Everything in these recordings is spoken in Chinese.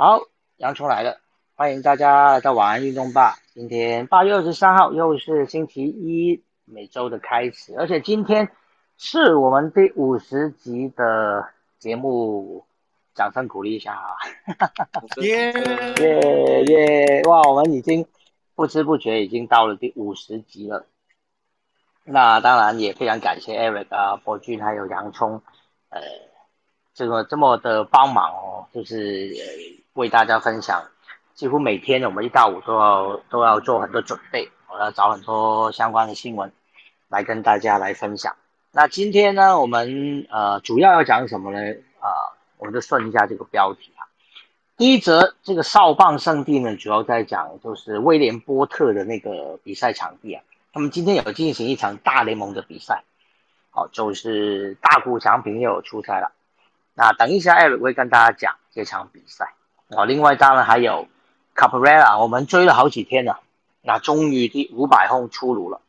好，洋葱来了，欢迎大家来到晚安运动吧。今天八月二十三号，又是星期一，每周的开始，而且今天是我们第五十集的节目，掌声鼓励一下啊！耶耶耶！哇，我们已经不知不觉已经到了第五十集了。那当然也非常感谢 Eric 啊、博君还有洋葱，呃，这个这么的帮忙哦，就是为大家分享。几乎每天我们一到五都要都要做很多准备，我要找很多相关的新闻来跟大家来分享。那今天呢，我们呃主要要讲什么呢？啊，我们就顺一下这个标题啊。第一则，这个少棒圣地呢，主要在讲就是威廉波特的那个比赛场地啊。他们今天有进行一场大联盟的比赛，好，就是大谷翔平又有出赛了。那等一下艾瑞会跟大家讲这场比赛。哦，另外当然还有。Caprera，我们追了好几天了，那终于第五百轰出炉了。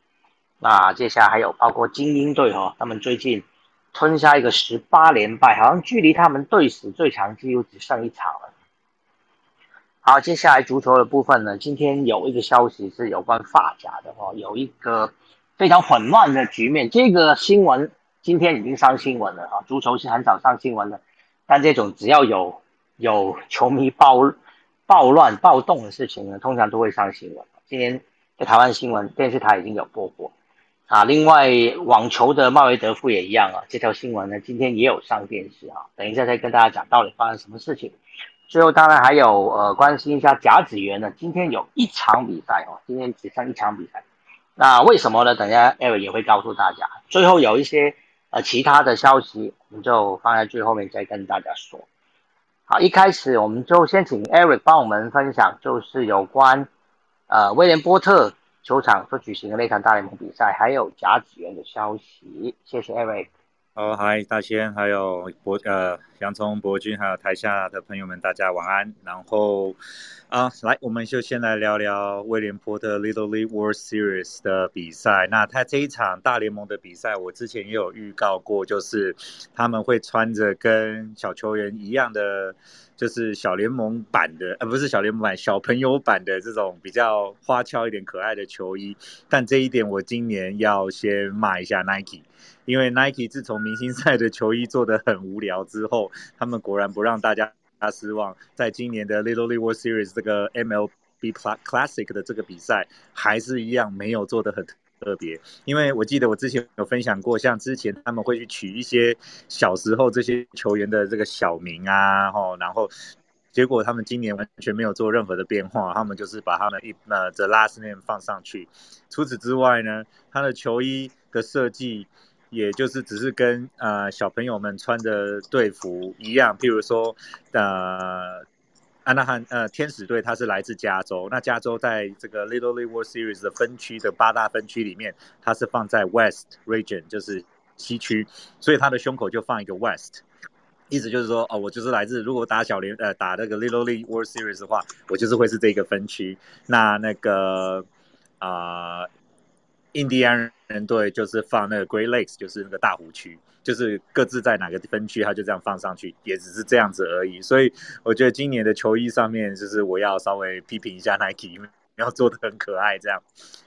那接下来还有包括精英队哈，他们最近吞下一个十八连败，好像距离他们队史最长纪录只剩一场了。好，接下来足球的部分呢，今天有一个消息是有关发甲的哦，有一个非常混乱的局面。这个新闻今天已经上新闻了啊，足球是很少上新闻的，但这种只要有有球迷暴。暴乱暴动的事情呢，通常都会上新闻。今天在台湾新闻电视台已经有播过啊。另外，网球的迈维德夫也一样啊。这条新闻呢，今天也有上电视啊。等一下再跟大家讲到底发生什么事情。最后，当然还有呃，关心一下甲子园呢，今天有一场比赛哦，今天只剩一场比赛。那为什么呢？等一下艾瑞也会告诉大家。最后有一些呃其他的消息，我们就放在最后面再跟大家说。好，一开始我们就先请 Eric 帮我们分享，就是有关呃威廉波特球场所举行的那场大联盟比赛，还有甲子园的消息。谢谢 Eric。哦，嗨，大仙，还有博呃洋葱博君，还有台下的朋友们，大家晚安。然后啊，来，我们就先来聊聊威廉波特 Little League World Series 的比赛。那他这一场大联盟的比赛，我之前也有预告过，就是他们会穿着跟小球员一样的，就是小联盟版的，呃，不是小联盟版，小朋友版的这种比较花俏一点、可爱的球衣。但这一点，我今年要先骂一下 Nike。因为 Nike 自从明星赛的球衣做的很无聊之后，他们果然不让大家失望，在今年的 Little League World Series 这个 MLB Classic 的这个比赛，还是一样没有做的很特别。因为我记得我之前有分享过，像之前他们会去取一些小时候这些球员的这个小名啊，吼，然后结果他们今年完全没有做任何的变化，他们就是把他们一呃 The Last Name 放上去。除此之外呢，他的球衣的设计。也就是只是跟呃小朋友们穿的队服一样，譬如说呃安纳汉呃天使队，它是来自加州，那加州在这个 Little League World Series 的分区的八大分区里面，它是放在 West Region，就是西区，所以他的胸口就放一个 West，意思就是说哦，我就是来自如果打小联呃打那个 Little League World Series 的话，我就是会是这个分区，那那个啊。印第安人人队就是放那个 Great Lakes，就是那个大湖区，就是各自在哪个分区，他就这样放上去，也只是这样子而已。所以我觉得今年的球衣上面，就是我要稍微批评一下 Nike，因为要做的很可爱这样。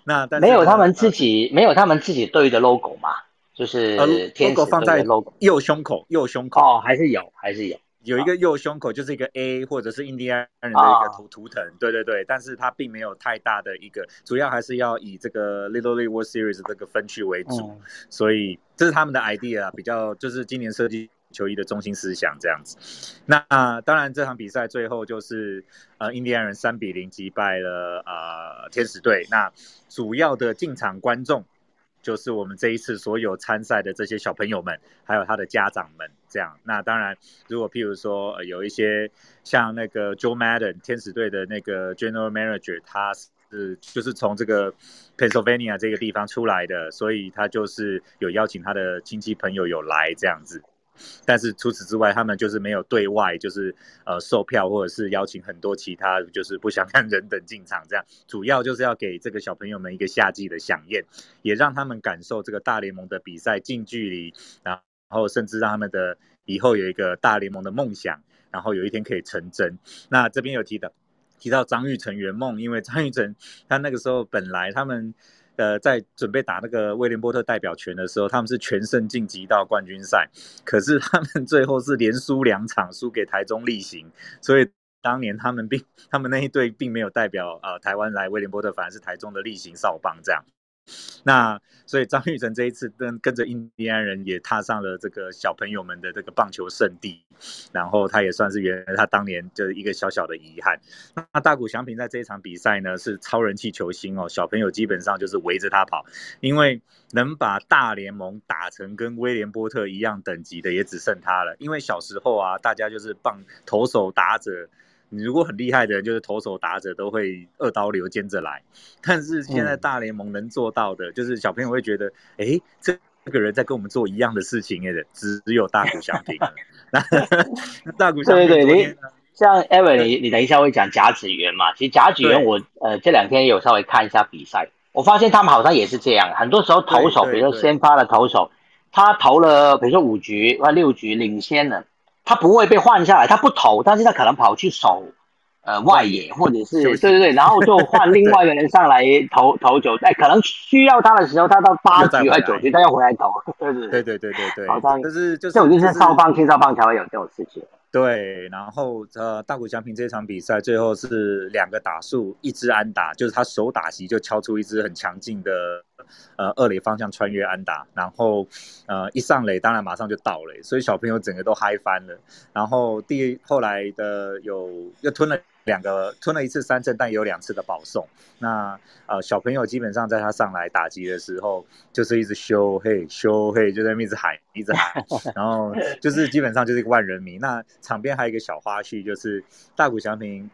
那但没有他们自己没有他们自己队的 logo 嘛？就是 logo 放在右胸口，右胸口哦，还是有，还是有。有一个右胸口就是一个 A，或者是印第安人的一个图图腾，对对对，但是它并没有太大的一个，主要还是要以这个 Little League World Series 这个分区为主，所以这是他们的 idea，比较就是今年设计球衣的中心思想这样子。那当然这场比赛最后就是呃印第安人三比零击败了呃天使队，那主要的进场观众。就是我们这一次所有参赛的这些小朋友们，还有他的家长们，这样。那当然，如果譬如说呃有一些像那个 Joe Madden 天使队的那个 General Manager，他是就是从这个 Pennsylvania 这个地方出来的，所以他就是有邀请他的亲戚朋友有来这样子。但是除此之外，他们就是没有对外，就是呃售票或者是邀请很多其他就是不想看人等进场这样，主要就是要给这个小朋友们一个夏季的飨宴，也让他们感受这个大联盟的比赛近距离，然后甚至让他们的以后有一个大联盟的梦想然后有一天可以成真。那这边有提到提到张玉成圆梦，因为张玉成他那个时候本来他们呃在准备打那个威廉波特代表权的时候，他们是全胜晋级到冠军赛，可是他们最后是连输两场，输给台中例行，所以。当年他们并他们那一队并没有代表呃台湾来威廉波特，反而是台中的例行少棒这样。那所以张玉成这一次跟跟着印第安人也踏上了这个小朋友们的这个棒球圣地，然后他也算是圆他当年就是一个小小的遗憾。那大谷翔平在这一场比赛呢是超人气球星哦，小朋友基本上就是围着他跑，因为能把大联盟打成跟威廉波特一样等级的也只剩他了。因为小时候啊，大家就是棒投手打者。你如果很厉害的人，就是投手打者都会二刀流兼着来。但是现在大联盟能做到的，就是小朋友会觉得，哎，这这个人在跟我们做一样的事情，哎的，只有大谷翔平。那大谷翔平，对对对，像 Evan，你你等一下会讲甲子园嘛？其实甲子园我呃这两天有稍微看一下比赛，我发现他们好像也是这样，很多时候投手，比如说先发的投手，他投了比如说五局或六局领先了。他不会被换下来，他不投，但是他可能跑去守，呃，外野或者是对对对，然后就换另外一个人上来投投球，哎，可能需要他的时候，他到八局还九局，他要回来投，对对对。对对对对，好像就是就是这种就是少棒青少棒才会有这种事情。对，然后呃，大谷翔平这场比赛最后是两个打数，一支安打，就是他手打席就敲出一支很强劲的呃二垒方向穿越安打，然后呃一上垒当然马上就倒垒，所以小朋友整个都嗨翻了。然后第后来的有又吞了。两个吞了一次三振，但也有两次的保送。那呃，小朋友基本上在他上来打击的时候，就是一直修嘿修嘿，就在那边一直喊一直喊，然后就是基本上就是一个万人迷。那场边还有一个小花絮，就是大谷翔平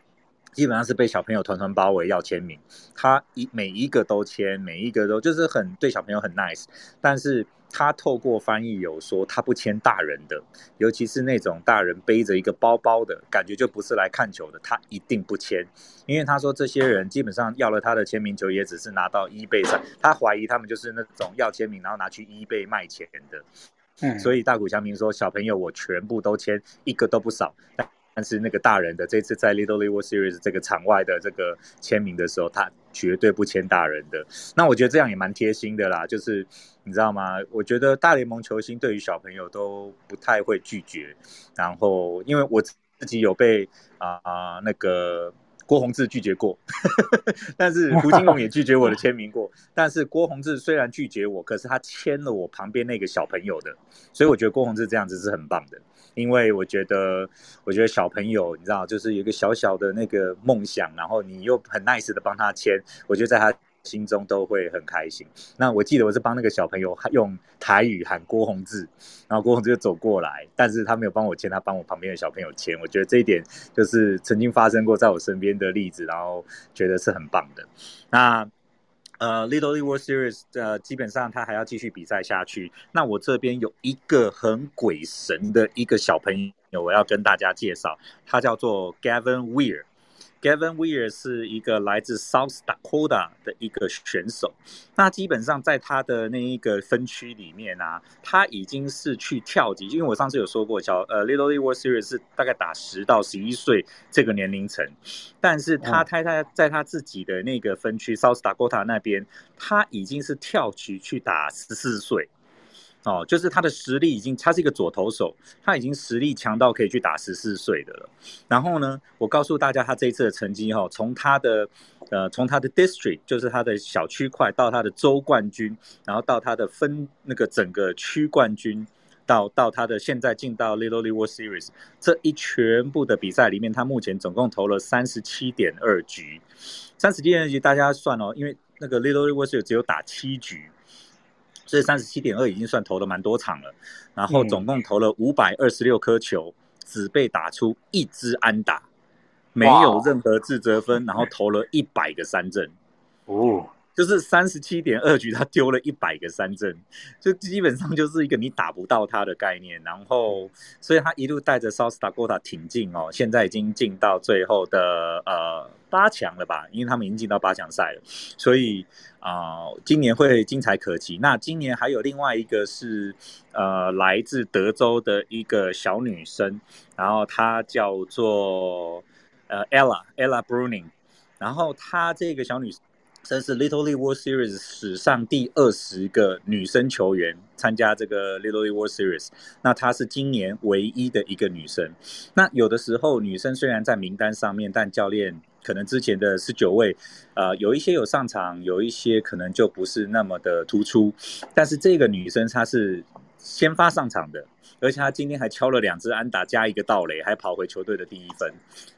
基本上是被小朋友团团包围要签名，他一每一个都签，每一个都就是很对小朋友很 nice，但是。他透过翻译有说，他不签大人的，尤其是那种大人背着一个包包的感觉，就不是来看球的，他一定不签。因为他说，这些人基本上要了他的签名球，也只是拿到一倍上，他怀疑他们就是那种要签名，然后拿去一倍卖钱的。嗯，所以大谷翔平说，小朋友我全部都签，一个都不少。但是那个大人的这次在 Little League World Series 这个场外的这个签名的时候，他绝对不签大人的。那我觉得这样也蛮贴心的啦，就是你知道吗？我觉得大联盟球星对于小朋友都不太会拒绝。然后因为我自己有被啊那个郭宏志拒绝过，但是胡金龙也拒绝我的签名过。但是郭宏志虽然拒绝我，可是他签了我旁边那个小朋友的，所以我觉得郭宏志这样子是很棒的。因为我觉得，我觉得小朋友，你知道，就是有一个小小的那个梦想，然后你又很 nice 的帮他签，我觉得在他心中都会很开心。那我记得我是帮那个小朋友用台语喊郭宏志，然后郭宏志就走过来，但是他没有帮我签，他帮我旁边的小朋友签。我觉得这一点就是曾经发生过在我身边的例子，然后觉得是很棒的。那。呃，Little League World Series，呃，基本上他还要继续比赛下去。那我这边有一个很鬼神的一个小朋友，我要跟大家介绍，他叫做 Gavin Weir。Gavin Weir 是一个来自 South Dakota 的一个选手，那基本上在他的那一个分区里面啊，他已经是去跳级，因为我上次有说过，小呃 Little League World Series 是大概打十到十一岁这个年龄层，但是他他他在他自己的那个分区 South Dakota 那边，他已经是跳级去打十四岁。哦，就是他的实力已经，他是一个左投手，他已经实力强到可以去打十四岁的了。然后呢，我告诉大家他这一次的成绩哈，从他的呃，从他的 district，就是他的小区块，到他的州冠军，然后到他的分那个整个区冠军，到到他的现在进到 Little League World Series 这一全部的比赛里面，他目前总共投了三十七点二局，三十七点二局大家算哦，因为那个 Little League World Series 只有打七局。所以三十七点二已经算投了蛮多场了，然后总共投了五百二十六颗球，只被打出一支安打，没有任何自责分，然后投了一百个三振。哦，就是三十七点二局他丢了一百个三振，就基本上就是一个你打不到他的概念。然后，所以他一路带着 South Dakota 挺进哦，现在已经进到最后的呃八强了吧？因为他们已经进到八强赛了，所以啊，今年会精彩可期。那今年还有另外一个是呃来自德州的一个小女生，然后她叫做呃 Ella Ella Bruning。然后她这个小女生生是 Little League World Series 史上第二十个女生球员参加这个 Little League World Series。那她是今年唯一的一个女生。那有的时候女生虽然在名单上面，但教练可能之前的十九位，呃，有一些有上场，有一些可能就不是那么的突出。但是这个女生她是先发上场的，而且他今天还敲了两支安打加一个盗垒，还跑回球队的第一分。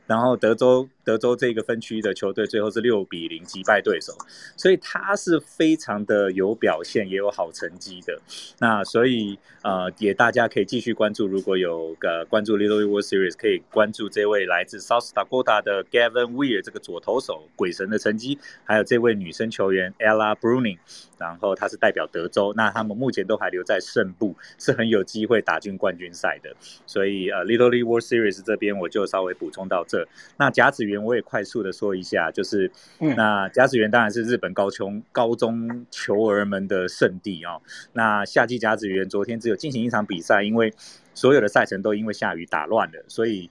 然后德州德州这个分区的球队最后是六比零击败对手，所以他是非常的有表现，也有好成绩的。那所以呃，也大家可以继续关注，如果有个关注 Little World Series，可以关注这位来自 South Dakota 的 Gavin Weir 这个左投手鬼神的成绩，还有这位女生球员 Ella Bruning，然后她是代表德州，那他们目前都还留在胜部，是很有机会打进冠军赛的。所以呃，Little World Series 这边我就稍微补充到这。那甲子园我也快速的说一下，就是那甲子园当然是日本高中高中球儿们的圣地哦。那夏季甲子园昨天只有进行一场比赛，因为所有的赛程都因为下雨打乱了，所以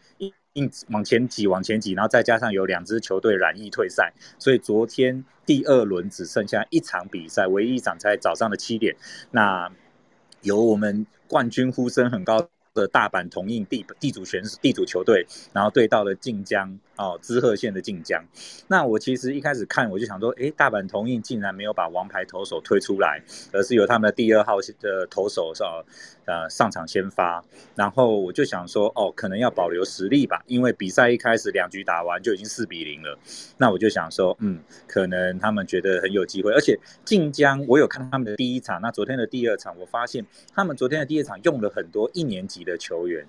硬往前挤往前挤，然后再加上有两支球队染疫退赛，所以昨天第二轮只剩下一场比赛，唯一一场在早上的七点。那由我们冠军呼声很高。的大阪同印地地主选地主球队，然后对到了晋江哦，滋贺县的晋江。那我其实一开始看我就想说，哎，大阪同印竟然没有把王牌投手推出来，而是由他们的第二号的投手是、哦呃上场先发。然后我就想说，哦，可能要保留实力吧，因为比赛一开始两局打完就已经四比零了。那我就想说，嗯，可能他们觉得很有机会。而且晋江我有看他们的第一场，那昨天的第二场，我发现他们昨天的第二场用了很多一年级。的球员，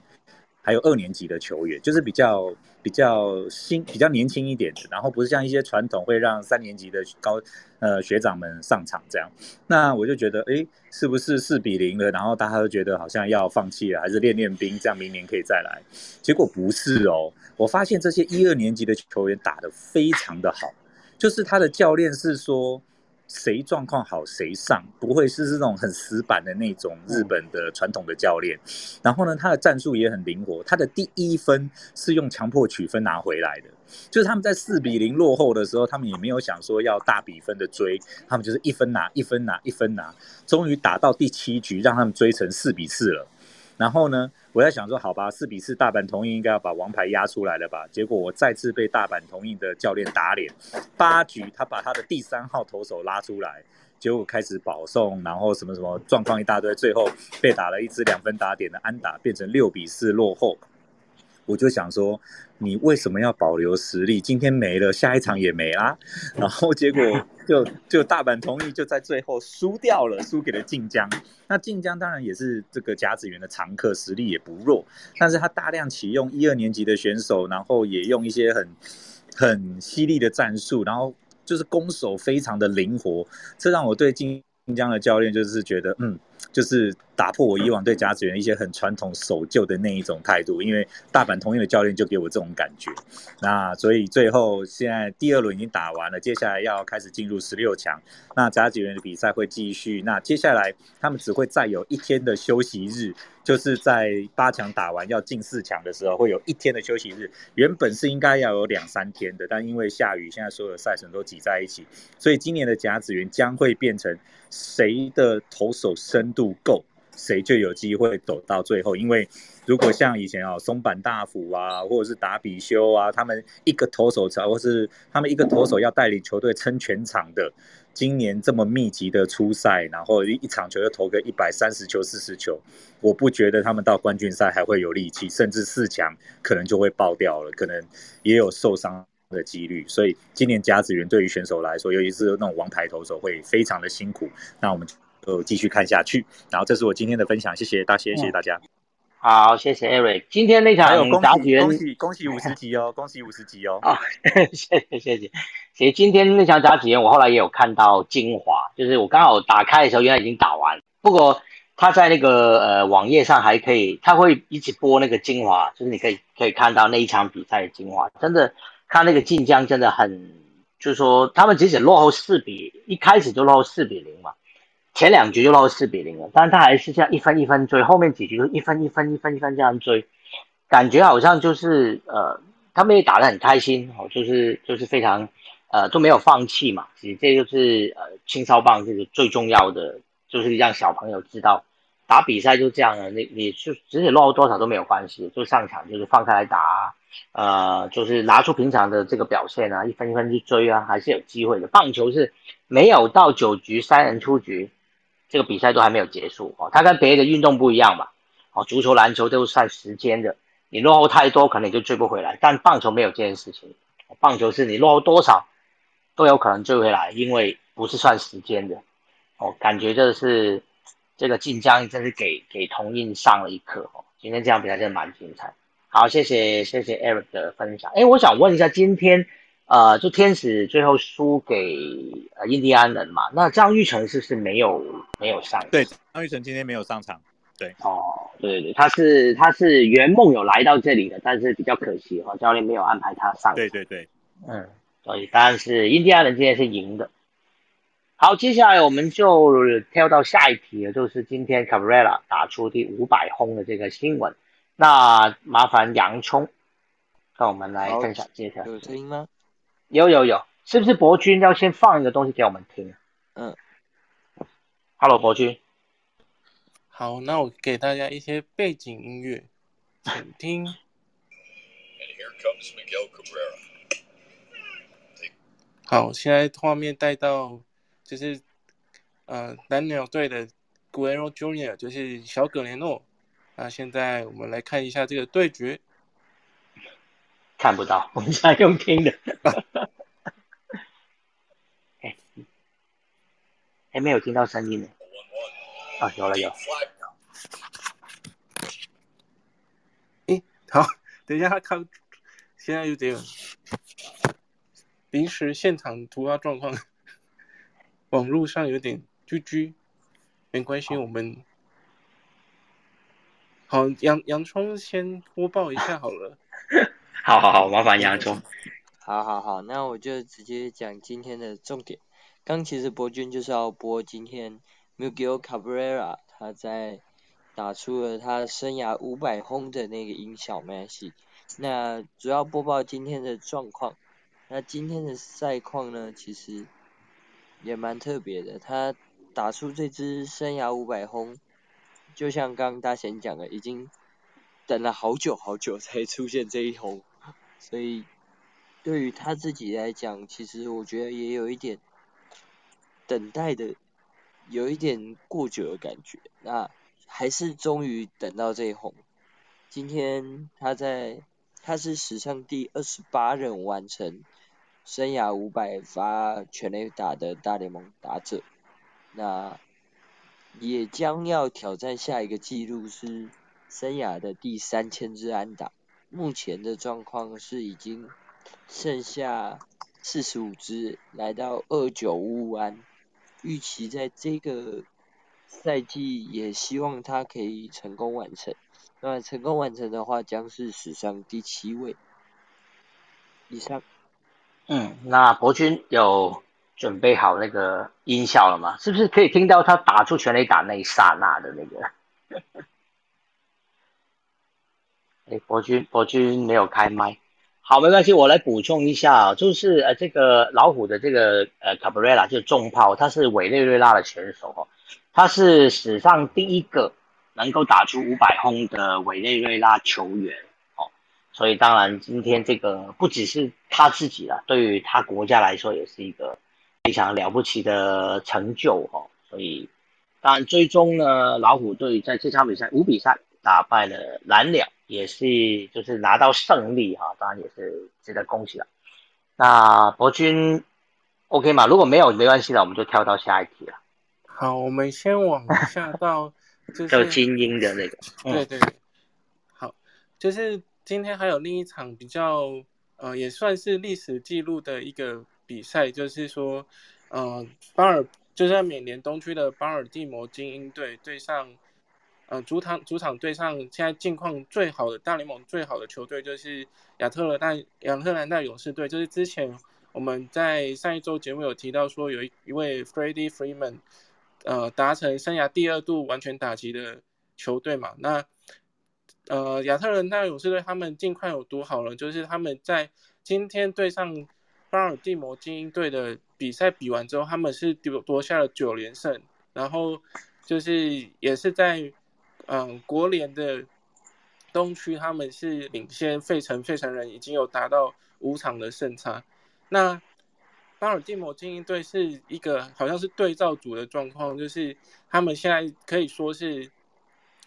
还有二年级的球员，就是比较比较新、比较年轻一点的，然后不是像一些传统会让三年级的高呃学长们上场这样。那我就觉得，哎，是不是四比零了？然后大家都觉得好像要放弃了，还是练练兵，这样明年可以再来？结果不是哦，我发现这些一二年级的球员打得非常的好，就是他的教练是说。谁状况好谁上，不会是这种很死板的那种日本的传统的教练。然后呢，他的战术也很灵活，他的第一分是用强迫取分拿回来的。就是他们在四比零落后的时候，他们也没有想说要大比分的追，他们就是一分拿一分拿一分拿，终于打到第七局，让他们追成四比四了。然后呢，我在想说，好吧，四比四，大阪同意应该要把王牌压出来了吧？结果我再次被大阪同意的教练打脸。八局他把他的第三号投手拉出来，结果开始保送，然后什么什么状况一大堆，最后被打了一支两分打点的安打，变成六比四落后。我就想说，你为什么要保留实力？今天没了，下一场也没啦。然后结果 就就大阪同意就在最后输掉了，输给了晋江。那晋江当然也是这个甲子园的常客，实力也不弱。但是他大量启用一二年级的选手，然后也用一些很很犀利的战术，然后就是攻守非常的灵活。这让我对晋江的教练就是觉得，嗯。就是打破我以往对甲子园一些很传统守旧的那一种态度，因为大阪同一的教练就给我这种感觉。那所以最后现在第二轮已经打完了，接下来要开始进入十六强。那甲子园的比赛会继续。那接下来他们只会再有一天的休息日，就是在八强打完要进四强的时候会有一天的休息日。原本是应该要有两三天的，但因为下雨，现在所有的赛程都挤在一起，所以今年的甲子园将会变成。谁的投手深度够，谁就有机会走到最后。因为如果像以前啊，松坂大辅啊，或者是达比修啊，他们一个投手才，或是他们一个投手要带领球队撑全场的，今年这么密集的出赛，然后一场球就投个一百三十球、四十球，我不觉得他们到冠军赛还会有力气，甚至四强可能就会爆掉了，可能也有受伤。的几率，所以今年甲子园对于选手来说，尤其是那种王牌投手，会非常的辛苦。那我们就继续看下去。然后，这是我今天的分享，谢谢大谢谢大家。好，谢谢 Eric。今天那场甲子园，恭喜恭喜 五十集哦，恭喜五十集哦。啊，谢谢谢谢。其实今天那场甲子园，我后来也有看到精华，就是我刚好打开的时候，原来已经打完。不过他在那个呃网页上还可以，他会一直播那个精华，就是你可以可以看到那一场比赛的精华。真的看那个晋江真的很，就是说他们即使落后四比，一开始就落后四比零嘛，前两局就落后四比零了，但是他还是这样一分一分追，后面几局就一分一分一分一分这样追，感觉好像就是呃他们也打得很开心哦，就是就是非常呃都没有放弃嘛。其实这就是呃青少棒这个最重要的，就是让小朋友知道打比赛就这样了，你你就即使落后多少都没有关系，就上场就是放开来打，呃就是拿出平常的这个表现啊，一分一分去追啊，还是有机会的。棒球是没有到九局三人出局。这个比赛都还没有结束哦，它跟别的运动不一样嘛，哦，足球、篮球都是算时间的，你落后太多可能你就追不回来，但棒球没有这件事情，棒球是你落后多少都有可能追回来，因为不是算时间的，哦，感觉这是这个晋江真是给给同印上了一课哦，今天这场比赛真的蛮精彩，好，谢谢谢谢 Eric 的分享，哎，我想问一下今天。呃，就天使最后输给呃印第安人嘛，那张玉成是是没有没有上，对，张玉成今天没有上场，对，哦，对对对，他是他是圆梦有来到这里的，但是比较可惜哈，教练没有安排他上，对对对，嗯，所以当然是印第安人今天是赢的。好，接下来我们就跳到下一题了，就是今天 Cabrera 打出第五百轰的这个新闻，那麻烦洋葱跟我们来分享这条，有声音吗？有有有，是不是博君要先放一个东西给我们听？嗯，Hello，博君。好，那我给大家一些背景音乐，请听。好，现在画面带到就是呃蓝鸟队的 Guerrero Junior，就是小葛连诺。那现在我们来看一下这个对决。看不到，我们现在用听的。哎，还没有听到声音呢。啊，有了有。哎，好，等一下他看，现在有点临时现场突发状况，网络上有点居居，没关系，我们好杨杨冲先播报一下好了。好好好，麻烦杨总。好好好，那我就直接讲今天的重点。刚其实博君就是要播今天 Miguel Cabrera 他在打出了他生涯五百轰的那个音效没关系。那主要播报今天的状况。那今天的赛况呢，其实也蛮特别的。他打出这支生涯五百轰，就像刚刚大贤讲的，已经等了好久好久才出现这一轰。所以，对于他自己来讲，其实我觉得也有一点等待的，有一点过久的感觉。那还是终于等到这一红。今天他在，他是史上第二十八人完成生涯五百发全垒打的大联盟打者。那也将要挑战下一个纪录，是生涯的第三千支安打。目前的状况是已经剩下四十五支，来到二九五五安。预期在这个赛季也希望他可以成功完成。那成功完成的话，将是史上第七位。以上。嗯，那博君有准备好那个音效了吗？是不是可以听到他打出全垒打那一刹那的那个？哎，博君，博君没有开麦，好，没关系，我来补充一下啊，就是呃，这个老虎的这个呃卡布瑞拉就是重炮，他是委内瑞拉的选手哦，他是史上第一个能够打出五百轰的委内瑞拉球员哦，所以当然今天这个不只是他自己了，对于他国家来说也是一个非常了不起的成就哦，所以当然最终呢，老虎队在这场比赛五比三打败了蓝鸟。也是，就是拿到胜利哈，当然也是值得恭喜了。那博君，OK 吗？如果没有没关系了，我们就跳到下一题了。好，我们先往下到 就是精英的那个。对对，好就是今天还有另一场比较，呃，也算是历史记录的一个比赛，就是说，呃，巴尔就是在缅甸东区的巴尔的摩精英队对上，呃，主场主场对上现在境况最好的大联盟最好的球队，就是亚特兰大亚特兰大勇士队。就是之前我们在上一周节目有提到说，有一一位 Freddie Freeman，呃，达成生涯第二度完全打击的球队嘛。那呃，亚特兰大勇士队他们近况有多好呢？就是他们在今天对上巴尔的摩精英队的比赛比完之后，他们是夺夺下了九连胜，然后就是也是在嗯国联的东区，他们是领先费城，费城人已经有达到五场的胜差。那巴尔的摩精英队是一个好像是对照组的状况，就是他们现在可以说是。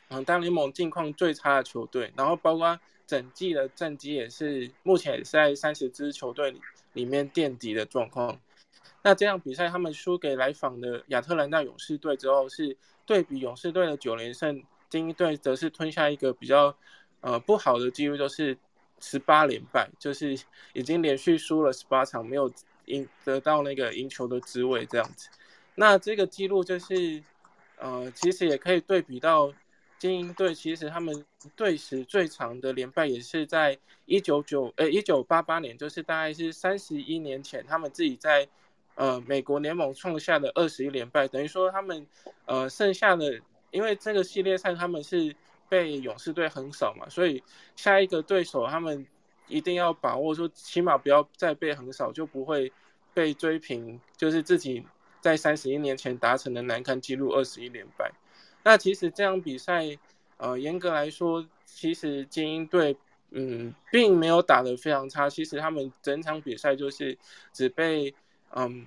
嗯，大联盟近况最差的球队，然后包括整季的战绩也是目前也是在三十支球队里里面垫底的状况。那这场比赛他们输给来访的亚特兰大勇士队之后，是对比勇士队的九连胜，精英队则是吞下一个比较呃不好的记录，就是十八连败，就是已经连续输了十八场，没有赢得到那个赢球的滋味这样子。那这个记录就是呃，其实也可以对比到。精英队其实他们队史最长的连败也是在一九九呃一九八八年，就是大概是三十一年前，他们自己在呃美国联盟创下的二十一连败，等于说他们呃剩下的，因为这个系列赛他们是被勇士队横扫嘛，所以下一个对手他们一定要把握说，起码不要再被横扫，就不会被追平，就是自己在三十一年前达成的难堪纪录二十一连败。那其实这场比赛，呃，严格来说，其实精英队，嗯，并没有打得非常差。其实他们整场比赛就是只被，嗯，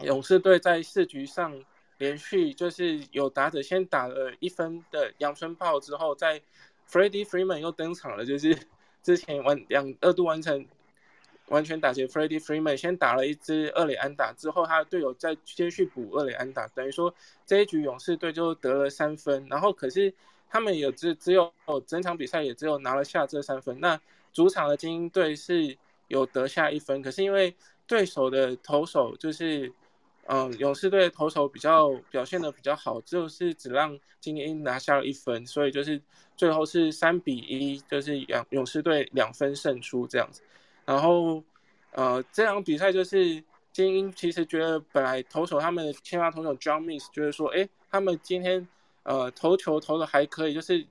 勇士队在四局上连续就是有打者先打了一分的阳春炮之后，在 Freddie Freeman 又登场了，就是之前完两二度完成。完全打劫 Freddie Freeman 先打了一支二垒安打，之后他的队友再接续补二垒安打，等于说这一局勇士队就得了三分。然后可是他们有只只有整场比赛也只有拿了下这三分。那主场的精英队是有得下一分，可是因为对手的投手就是嗯勇士队投手比较表现的比较好，就是只让精英拿下了一分，所以就是最后是三比一，就是勇勇士队两分胜出这样子。然后，呃，这场比赛就是精英其实觉得本来投手他们的先发投手 John Means 觉得说，哎，他们今天呃投球投的还可以，就是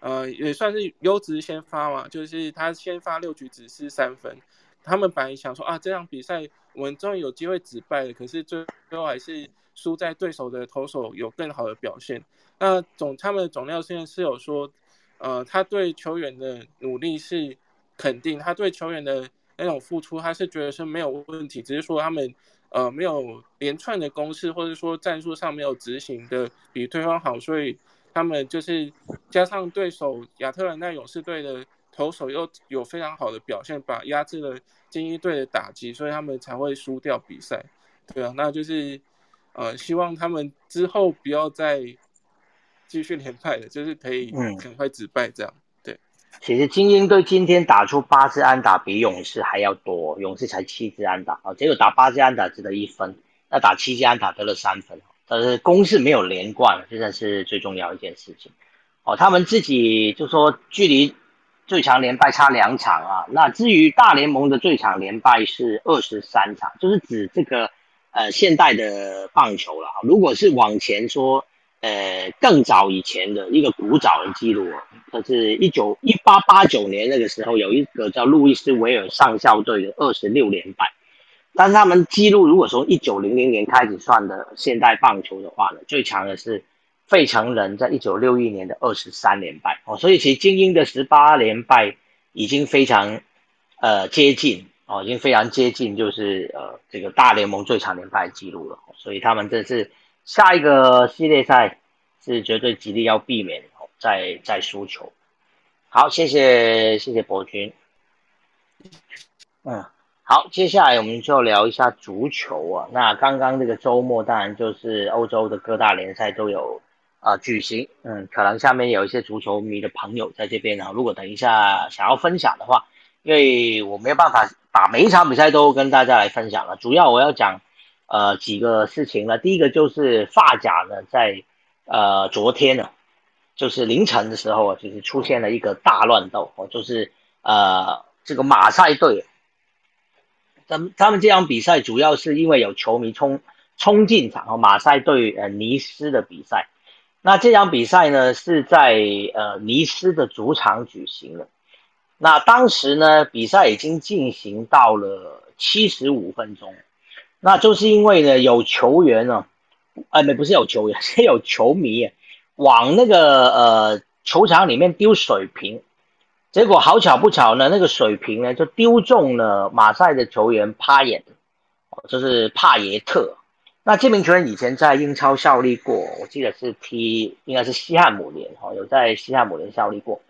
呃也算是优质先发嘛，就是他先发六局只是三分。他们本来想说啊，这场比赛我们终于有机会止败了，可是最最后还是输在对手的投手有更好的表现。那总他们的总教练是有说，呃，他对球员的努力是。肯定他对球员的那种付出，他是觉得是没有问题，只是说他们呃没有连串的攻势，或者说战术上没有执行的比对方好，所以他们就是加上对手亚特兰大勇士队的投手又有非常好的表现，把压制了精英队的打击，所以他们才会输掉比赛。对啊，那就是呃希望他们之后不要再继续连败了，就是可以赶快止败这样。其实精英队今天打出八支安打，比勇士还要多。勇士才七支安打啊，结果打八支安打只得一分，那打七支安打得了三分。但是攻势没有连贯，这才是最重要一件事情。哦，他们自己就说距离最强连败差两场啊。那至于大联盟的最强连败是二十三场，就是指这个呃现代的棒球了。如果是往前说。呃，更早以前的一个古早的记录哦，这是一九一八八九年那个时候，有一个叫路易斯维尔上校队的二十六连败。但是他们记录如果从一九零零年开始算的现代棒球的话呢，最强的是费城人在一九六一年的二十三连败哦，所以其实精英的十八连败已经非常呃接近哦，已经非常接近就是呃这个大联盟最长连败记录了，所以他们这次。下一个系列赛是绝对极力要避免哦再再输球。好，谢谢谢谢博君。嗯，好，接下来我们就聊一下足球啊。那刚刚这个周末当然就是欧洲的各大联赛都有呃举行，嗯，可能下面有一些足球迷的朋友在这边啊，如果等一下想要分享的话，因为我没有办法把每一场比赛都跟大家来分享了，主要我要讲呃几个事情呢，第一个就是发甲呢在呃昨天呢，就是凌晨的时候，就是出现了一个大乱斗，哦，就是呃这个马赛队。咱们他们这场比赛主要是因为有球迷冲冲进场，马赛对呃尼斯的比赛。那这场比赛呢是在呃尼斯的主场举行的。那当时呢比赛已经进行到了七十五分钟，那就是因为呢有球员呢，呃没不是有球员 是有球迷往那个呃球场里面丢水瓶。结果好巧不巧呢，那个水瓶呢就丢中了马赛的球员帕耶，就是帕耶特。那这名球员以前在英超效力过，我记得是踢应该是西汉姆联哈，有在西汉姆联效力过。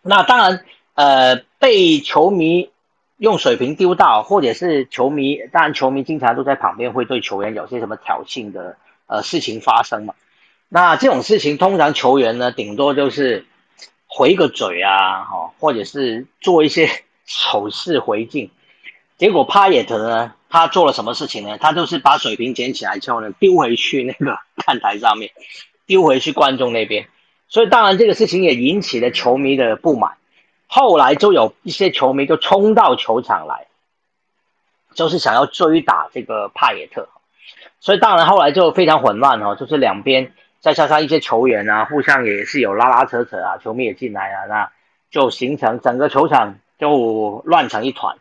那当然，呃，被球迷用水瓶丢到，或者是球迷，当然球迷经常都在旁边会对球员有些什么挑衅的呃事情发生嘛。那这种事情通常球员呢，顶多就是。回个嘴啊，哈，或者是做一些 手势回敬，结果帕耶特呢，他做了什么事情呢？他就是把水瓶捡起来之后呢，丢回去那个 看台上面，丢回去观众那边。所以当然这个事情也引起了球迷的不满。后来就有一些球迷就冲到球场来，就是想要追打这个帕耶特。所以当然后来就非常混乱哦，就是两边。再加上一些球员啊，互相也是有拉拉扯扯啊，球迷也进来啊，那就形成整个球场就乱成一团。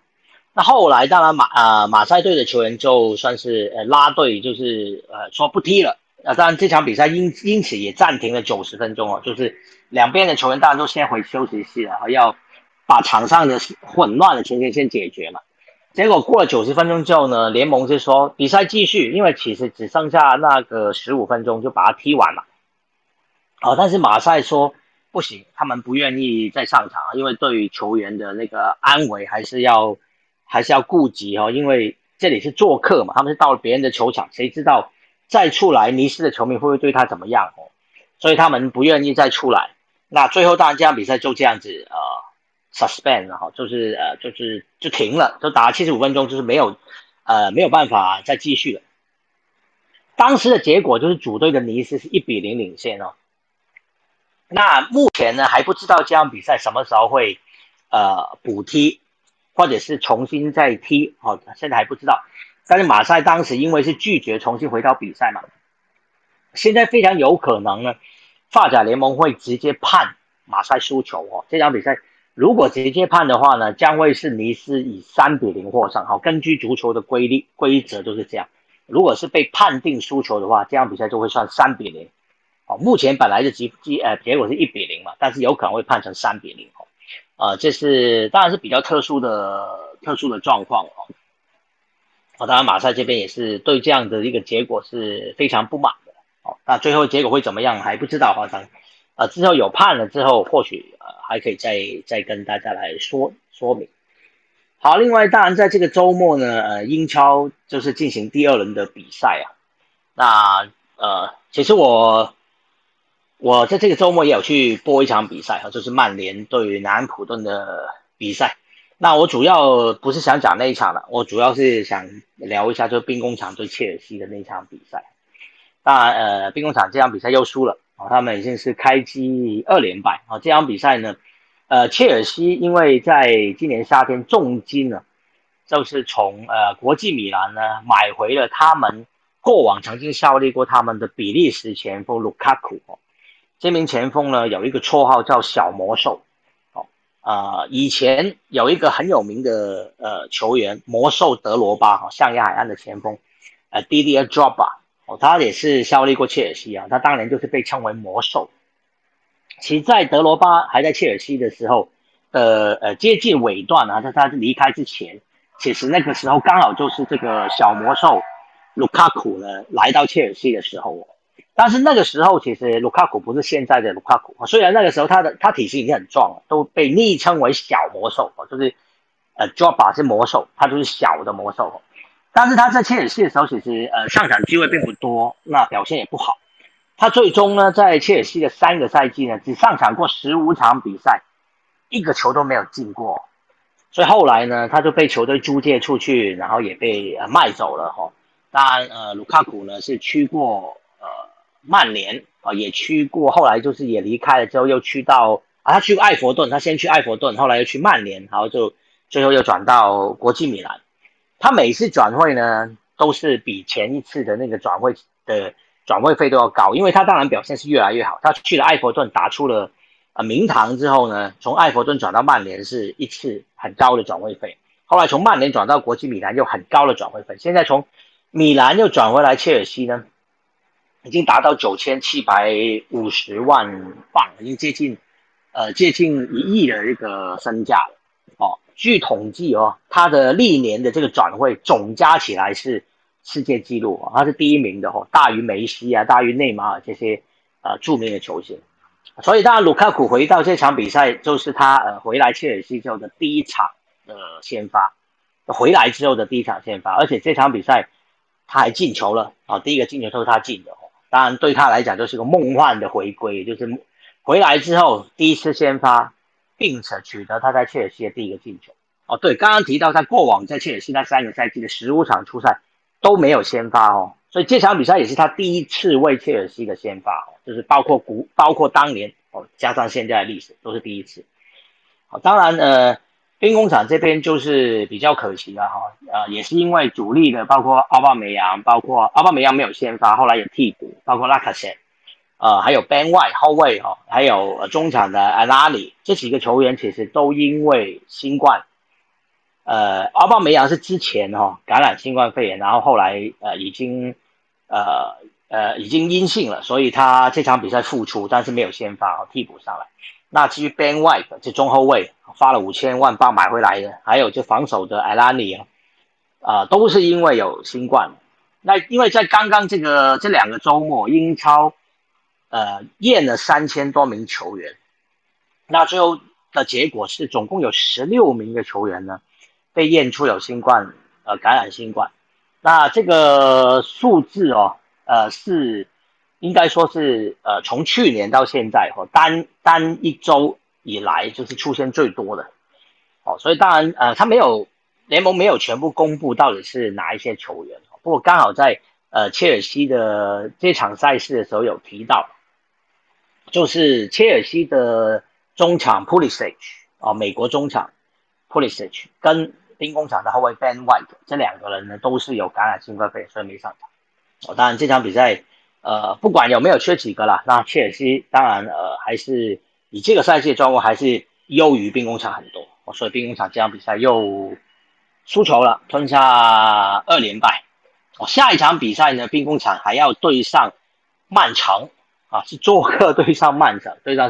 那后来当然马啊马赛队的球员就算是呃拉队，就是呃说不踢了。啊，当然这场比赛因因此也暂停了九十分钟哦，就是两边的球员当然都先回休息室了，要把场上的混乱的情形先解决嘛。结果过了九十分钟之后呢，联盟就说比赛继续，因为其实只剩下那个十五分钟就把它踢完了。哦，但是马赛说不行，他们不愿意再上场，因为对于球员的那个安危还是要还是要顾及哦，因为这里是做客嘛，他们是到了别人的球场，谁知道再出来尼斯的球迷会不会对他怎么样哦？所以他们不愿意再出来。那最后当然这场比赛就这样子呃 suspend 哈，就是呃，就是就停了，就打了七十五分钟，就是没有，呃，没有办法再继续了。当时的结果就是主队的尼斯是一比零领先哦。那目前呢还不知道这场比赛什么时候会呃补踢，或者是重新再踢哦，现在还不知道。但是马赛当时因为是拒绝重新回到比赛嘛，现在非常有可能呢，发甲联盟会直接判马赛输球哦，这场比赛。如果直接判的话呢，将会是尼斯以三比零获胜。好，根据足球的规律规则就是这样。如果是被判定输球的话，这场比赛就会算三比零。哦，目前本来的结结呃结果是一比零嘛，但是有可能会判成三比零。哦，呃，这是当然是比较特殊的特殊的状况哦。哦，当然马赛这边也是对这样的一个结果是非常不满的。哦，那最后结果会怎么样还不知道，好像。啊，之后有判了之后，或许呃还可以再再跟大家来说说明。好，另外当然在这个周末呢，呃，英超就是进行第二轮的比赛啊。那呃，其实我我在这个周末也有去播一场比赛哈，就是曼联对南安普顿的比赛。那我主要不是想讲那一场了，我主要是想聊一下就是兵工厂对切尔西的那场比赛。当然，呃，兵工厂这场比赛又输了。啊，他们已经是开机二连败啊！这场比赛呢，呃，切尔西因为在今年夏天重金呢，就是从呃国际米兰呢买回了他们过往曾经效力过他们的比利时前锋卢卡库哦。这名前锋呢有一个绰号叫小魔兽哦，啊，以前有一个很有名的呃球员魔兽德罗巴哈，象牙海岸的前锋，呃，Didier Drogba。哦，他也是效力过切尔西啊，他当年就是被称为魔兽。其实在德罗巴还在切尔西的时候，呃呃接近尾段啊，在他离开之前，其实那个时候刚好就是这个小魔兽卢卡库呢来到切尔西的时候。但是那个时候其实卢卡库不是现在的卢卡库，虽然那个时候他的他体型已经很壮了，都被昵称为小魔兽就是呃 j o b a 是魔兽，他就是小的魔兽。但是他在切尔西的时候，其实呃上场机会并不多，那表现也不好。他最终呢在切尔西的三个赛季呢只上场过十五场比赛，一个球都没有进过，所以后来呢他就被球队租借出去，然后也被呃卖走了哈。当然呃卢卡库呢是去过曼联啊，也去过，后来就是也离开了之后又去到啊他去过埃弗顿，他先去埃弗顿，后来又去曼联，然后就最后又转到国际米兰。他每次转会呢，都是比前一次的那个转会的转会费都要高，因为他当然表现是越来越好。他去了埃弗顿打出了呃名堂之后呢，从埃弗顿转到曼联是一次很高的转会费，后来从曼联转到国际米兰又很高的转会费，现在从米兰又转回来切尔西呢，已经达到九千七百五十万镑，已经接近呃接近一亿的一个身价了。哦据统计哦，他的历年的这个转会总加起来是世界纪录啊，他是第一名的哦，大于梅西啊，大于内马尔这些呃著名的球星。所以当然，卢卡库回到这场比赛，就是他呃回来切尔西之后的第一场的先发，回来之后的第一场先发，而且这场比赛他还进球了啊，第一个进球都是他进的哦。当然对他来讲就是个梦幻的回归，就是回来之后第一次先发。并且取得他在切尔西的第一个进球。哦，对，刚刚提到他过往在切尔西那三个赛季的十五场出赛都没有先发哦，所以这场比赛也是他第一次为切尔西的先发，就是包括古包括当年哦，加上现在的历史都是第一次。好，当然呃，兵工厂这边就是比较可惜了哈，呃，也是因为主力的包括奥巴梅扬，包括奥巴梅扬没有先发，后来有替补，包括拉卡塞。呃，还有 Ben White 后卫哈，还有中场的 Alali 这几个球员，其实都因为新冠，呃，奥巴梅扬是之前哈感染新冠肺炎，然后后来呃已经呃呃已经阴性了，所以他这场比赛复出，但是没有先发哦，替补上来。那至于 Ben White 这中后卫花了五千万镑买回来的，还有这防守的 Alani 啊，啊都是因为有新冠。那因为在刚刚这个这两个周末，英超。呃，验了三千多名球员，那最后的结果是，总共有十六名的球员呢被验出有新冠，呃，感染新冠。那这个数字哦，呃，是应该说是呃，从去年到现在哦，单单一周以来就是出现最多的。哦，所以当然呃，他没有联盟没有全部公布到底是哪一些球员，不过刚好在呃切尔西的这场赛事的时候有提到。就是切尔西的中场 Pulisic 啊，美国中场 Pulisic 跟兵工厂的后卫 Ben White 这两个人呢，都是有感染新冠肺炎，所以没上场。哦，当然这场比赛，呃，不管有没有缺几个啦，那切尔西当然呃还是以这个赛季的状况还是优于兵工厂很多。哦，所以兵工厂这场比赛又输球了，吞下二连败。哦，下一场比赛呢，兵工厂还要对上曼城。啊，是做客对上曼城，对上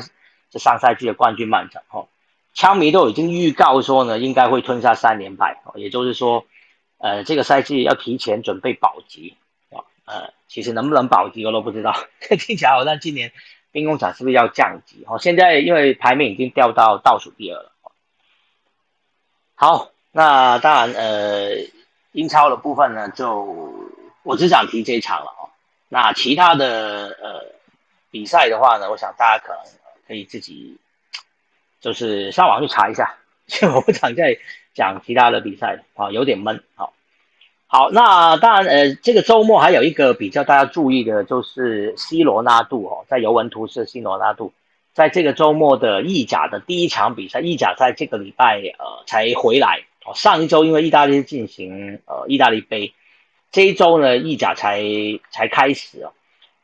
这上赛季的冠军曼城哦。枪迷都已经预告说呢，应该会吞下三连败哦，也就是说，呃，这个赛季要提前准备保级啊。呃，其实能不能保级我都不知道，听起来好像今年兵工厂是不是要降级哦？现在因为排名已经掉到倒数第二了。好，那当然呃，英超的部分呢，就我只想提这一场了哦。那其他的呃。比赛的话呢，我想大家可能可以自己就是上网去查一下，我不想再讲其他的比赛了啊，有点闷。好，好，那当然呃，这个周末还有一个比较大家注意的，就是 C 罗纳度哦，在尤文图斯 C 罗纳度在这个周末的意甲的第一场比赛，意甲在这个礼拜呃才回来哦，上一周因为意大利进行呃意大利杯，这一周呢意甲才才开始哦。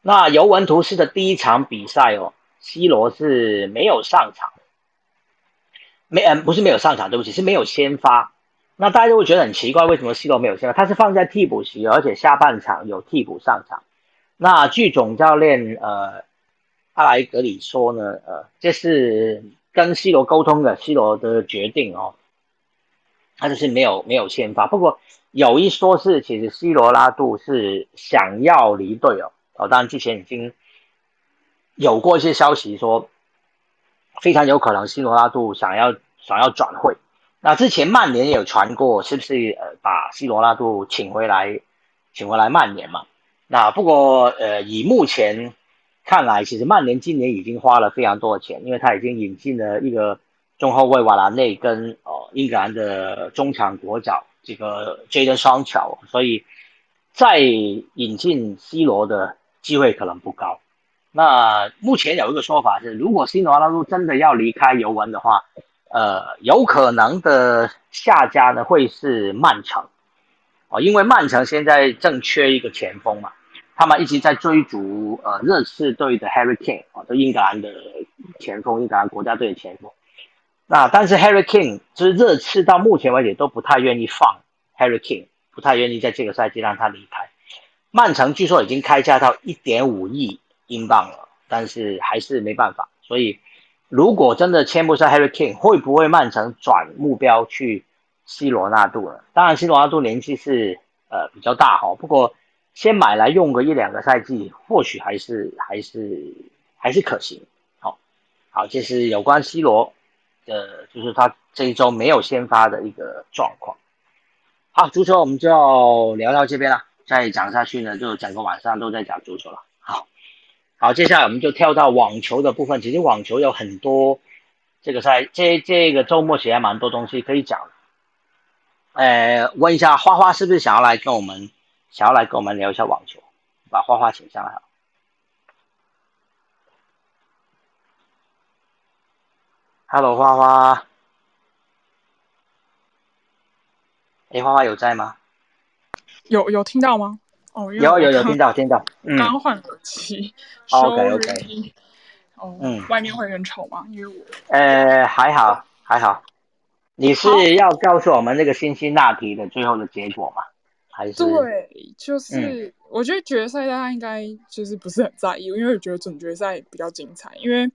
那尤文图斯的第一场比赛哦，C 罗是没有上场，没嗯不是没有上场，对不起是没有先发。那大家就会觉得很奇怪，为什么 C 罗没有先发？他是放在替补席，而且下半场有替补上场。那据总教练呃阿莱格里说呢，呃这是跟 C 罗沟通的，C 罗的决定哦，他就是没有没有先发。不过有一说是，其实 C 罗拉度是想要离队哦。哦，当然之前已经有过一些消息说，非常有可能 C 罗拉度想要想要转会。那之前曼联也有传过，是不是呃把西罗拉度请回来，请回来曼联嘛？那不过呃以目前看来其实曼联今年已经花了非常多的钱，因为他已经引进了一个中后卫瓦拉内跟呃英格兰的中场国脚这个 Jadon 双桥所以再引进 C 罗的机会可能不高。那目前有一个说法是，如果 C 罗纳入真的要离开尤文的话，呃，有可能的下家呢会是曼城，哦，因为曼城现在正缺一个前锋嘛。他们一直在追逐呃热刺队的 Harry Kane 啊，就英格兰的前锋，英格兰国家队的前锋。那但是 Harry Kane 就是热刺到目前为止都不太愿意放 Harry Kane，不太愿意在这个赛季让他离开。曼城据说已经开价到一点五亿英镑了，但是还是没办法。所以如果真的签不上 Harry Kane，会不会曼城转目标去 C 罗纳度呢？当然，C 罗纳度年纪是呃比较大哈，不过。先买来用个一两个赛季，或许还是还是还是可行。好，好，这是有关 C 罗的，就是他这一周没有先发的一个状况。好，足球我们就聊到这边了，再讲下去呢，就整个晚上都在讲足球了。好，接下来我们就跳到网球的部分。其实网球有很多这个赛这这个周末其实还蛮多东西可以讲。呃，问一下花花是不是想要来跟我们？想要来跟我们聊一下网球，把花花请上来。Hello，花花。哎，花花有在吗？有有听到吗？哦，有有有听到听到。刚换耳机。OK OK。哦，嗯，外面会很吵吗？因为我……呃，还好还好。你是要告诉我们那个辛辛那提的最后的结果吗？还是对，就是我觉得决赛大家应该就是不是很在意，因为我觉得总决赛比较精彩。因为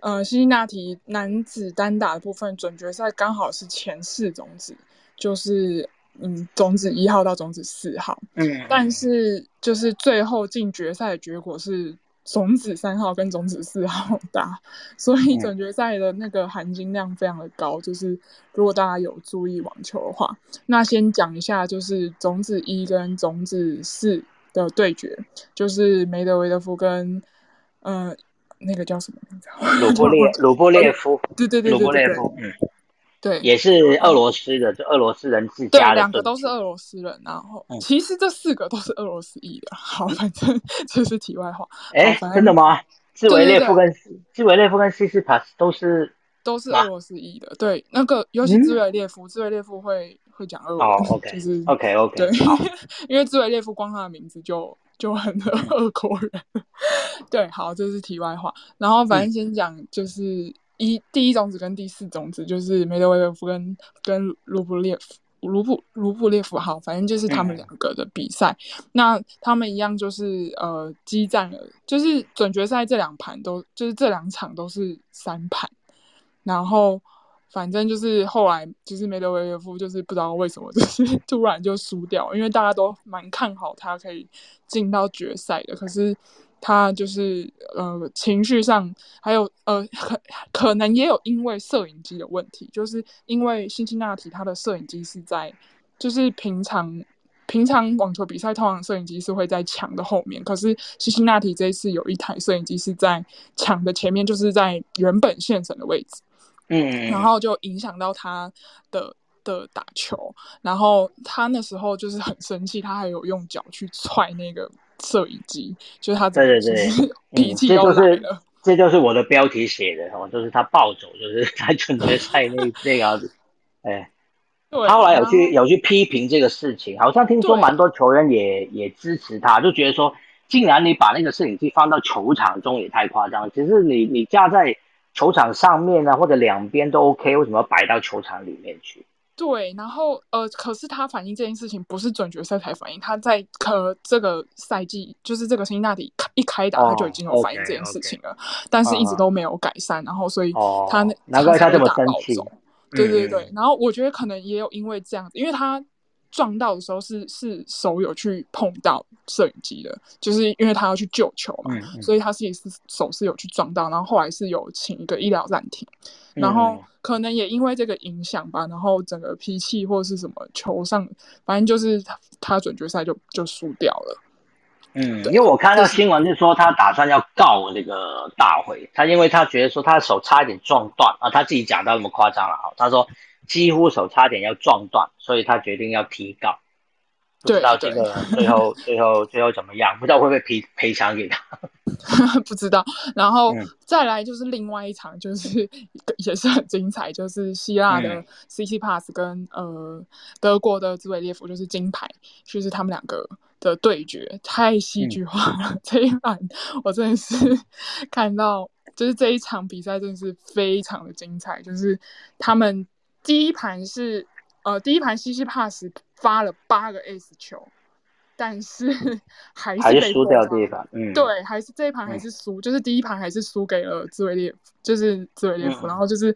呃，辛辛那提男子单打的部分总决赛刚好是前四种子，就是嗯种子一号到种子四号，嗯，但是就是最后进决赛的结果是。种子三号跟种子四号打，所以总决赛的那个含金量非常的高。就是如果大家有注意网球的话，那先讲一下，就是种子一跟种子四的对决，就是梅德韦德夫跟呃那个叫什么名字？鲁布列 鲁布列夫。对对对对对。嗯。对，也是俄罗斯的，就俄罗斯人自家的。对，两个都是俄罗斯人，然后其实这四个都是俄罗斯裔的。好，反正这是题外话。哎，真的吗？兹维列夫跟兹维列夫跟西斯帕斯都是都是俄罗斯裔的。对，那个尤其兹维列夫，兹维列夫会会讲俄文，就是 OK OK。对，因为兹维列夫光他的名字就就很俄国人。对，好，这是题外话。然后反正先讲就是。一第一种子跟第四种子就是梅德韦德夫跟跟卢布列夫卢布卢布列夫好，反正就是他们两个的比赛。那他们一样就是呃激战了，就是准决赛这两盘都就是这两场都是三盘，然后反正就是后来就是梅德韦德夫就是不知道为什么 就是突然就输掉，因为大家都蛮看好他可以进到决赛的，可是。他就是呃情绪上还有呃可可能也有因为摄影机的问题，就是因为辛辛那提他的摄影机是在就是平常平常网球比赛通常摄影机是会在墙的后面，可是辛辛那提这一次有一台摄影机是在墙的前面，就是在原本线绳的位置，嗯，然后就影响到他的的打球，然后他那时候就是很生气，他还有用脚去踹那个。摄影机就是他，对对对，脾气都来了。这就是我的标题写的哦，就是他暴走，就是在准决赛那 那样子。哎，他后来有去有去批评这个事情，好像听说蛮多球员也也支持他，就觉得说，竟然你把那个摄影机放到球场中也太夸张。其实你你架在球场上面啊，或者两边都 OK，为什么要摆到球场里面去？对，然后呃，可是他反映这件事情不是准决赛才反映，他在可这个赛季就是这个新大底一开打他就已经有反映这件事情了，但是一直都没有改善，然后所以他那难怪他这么生气。对对对，然后我觉得可能也有因为这样子，因为他撞到的时候是是手有去碰到摄影机的，就是因为他要去救球嘛，所以他是也是手是有去撞到，然后后来是有请一个医疗暂停，然后。可能也因为这个影响吧，然后整个脾气或者是什么球上，反正就是他他准决赛就就输掉了。嗯，因为我看到新闻是说他打算要告那个大会，他因为他觉得说他的手差一点撞断啊，他自己讲到那么夸张了啊，他说几乎手差点要撞断，所以他决定要提告。不知道这个最后最后 最后怎么样？不知道会不会赔赔偿给他？不知道。然后再来就是另外一场，就是 也是很精彩，就是希腊的 C C Pass 跟呃德国的兹韦列夫，就是金牌，就是他们两个的对决，太戏剧化了。这一版我真的是看到，就是这一场比赛真的是非常的精彩。就是他们第一盘是呃第一盘 C C Pass。发了八个 S 球，但是还是还是输掉这一盘，嗯，对，还是这一盘还是输，就是第一盘还是输给了兹维列夫，就是兹维列夫，然后就是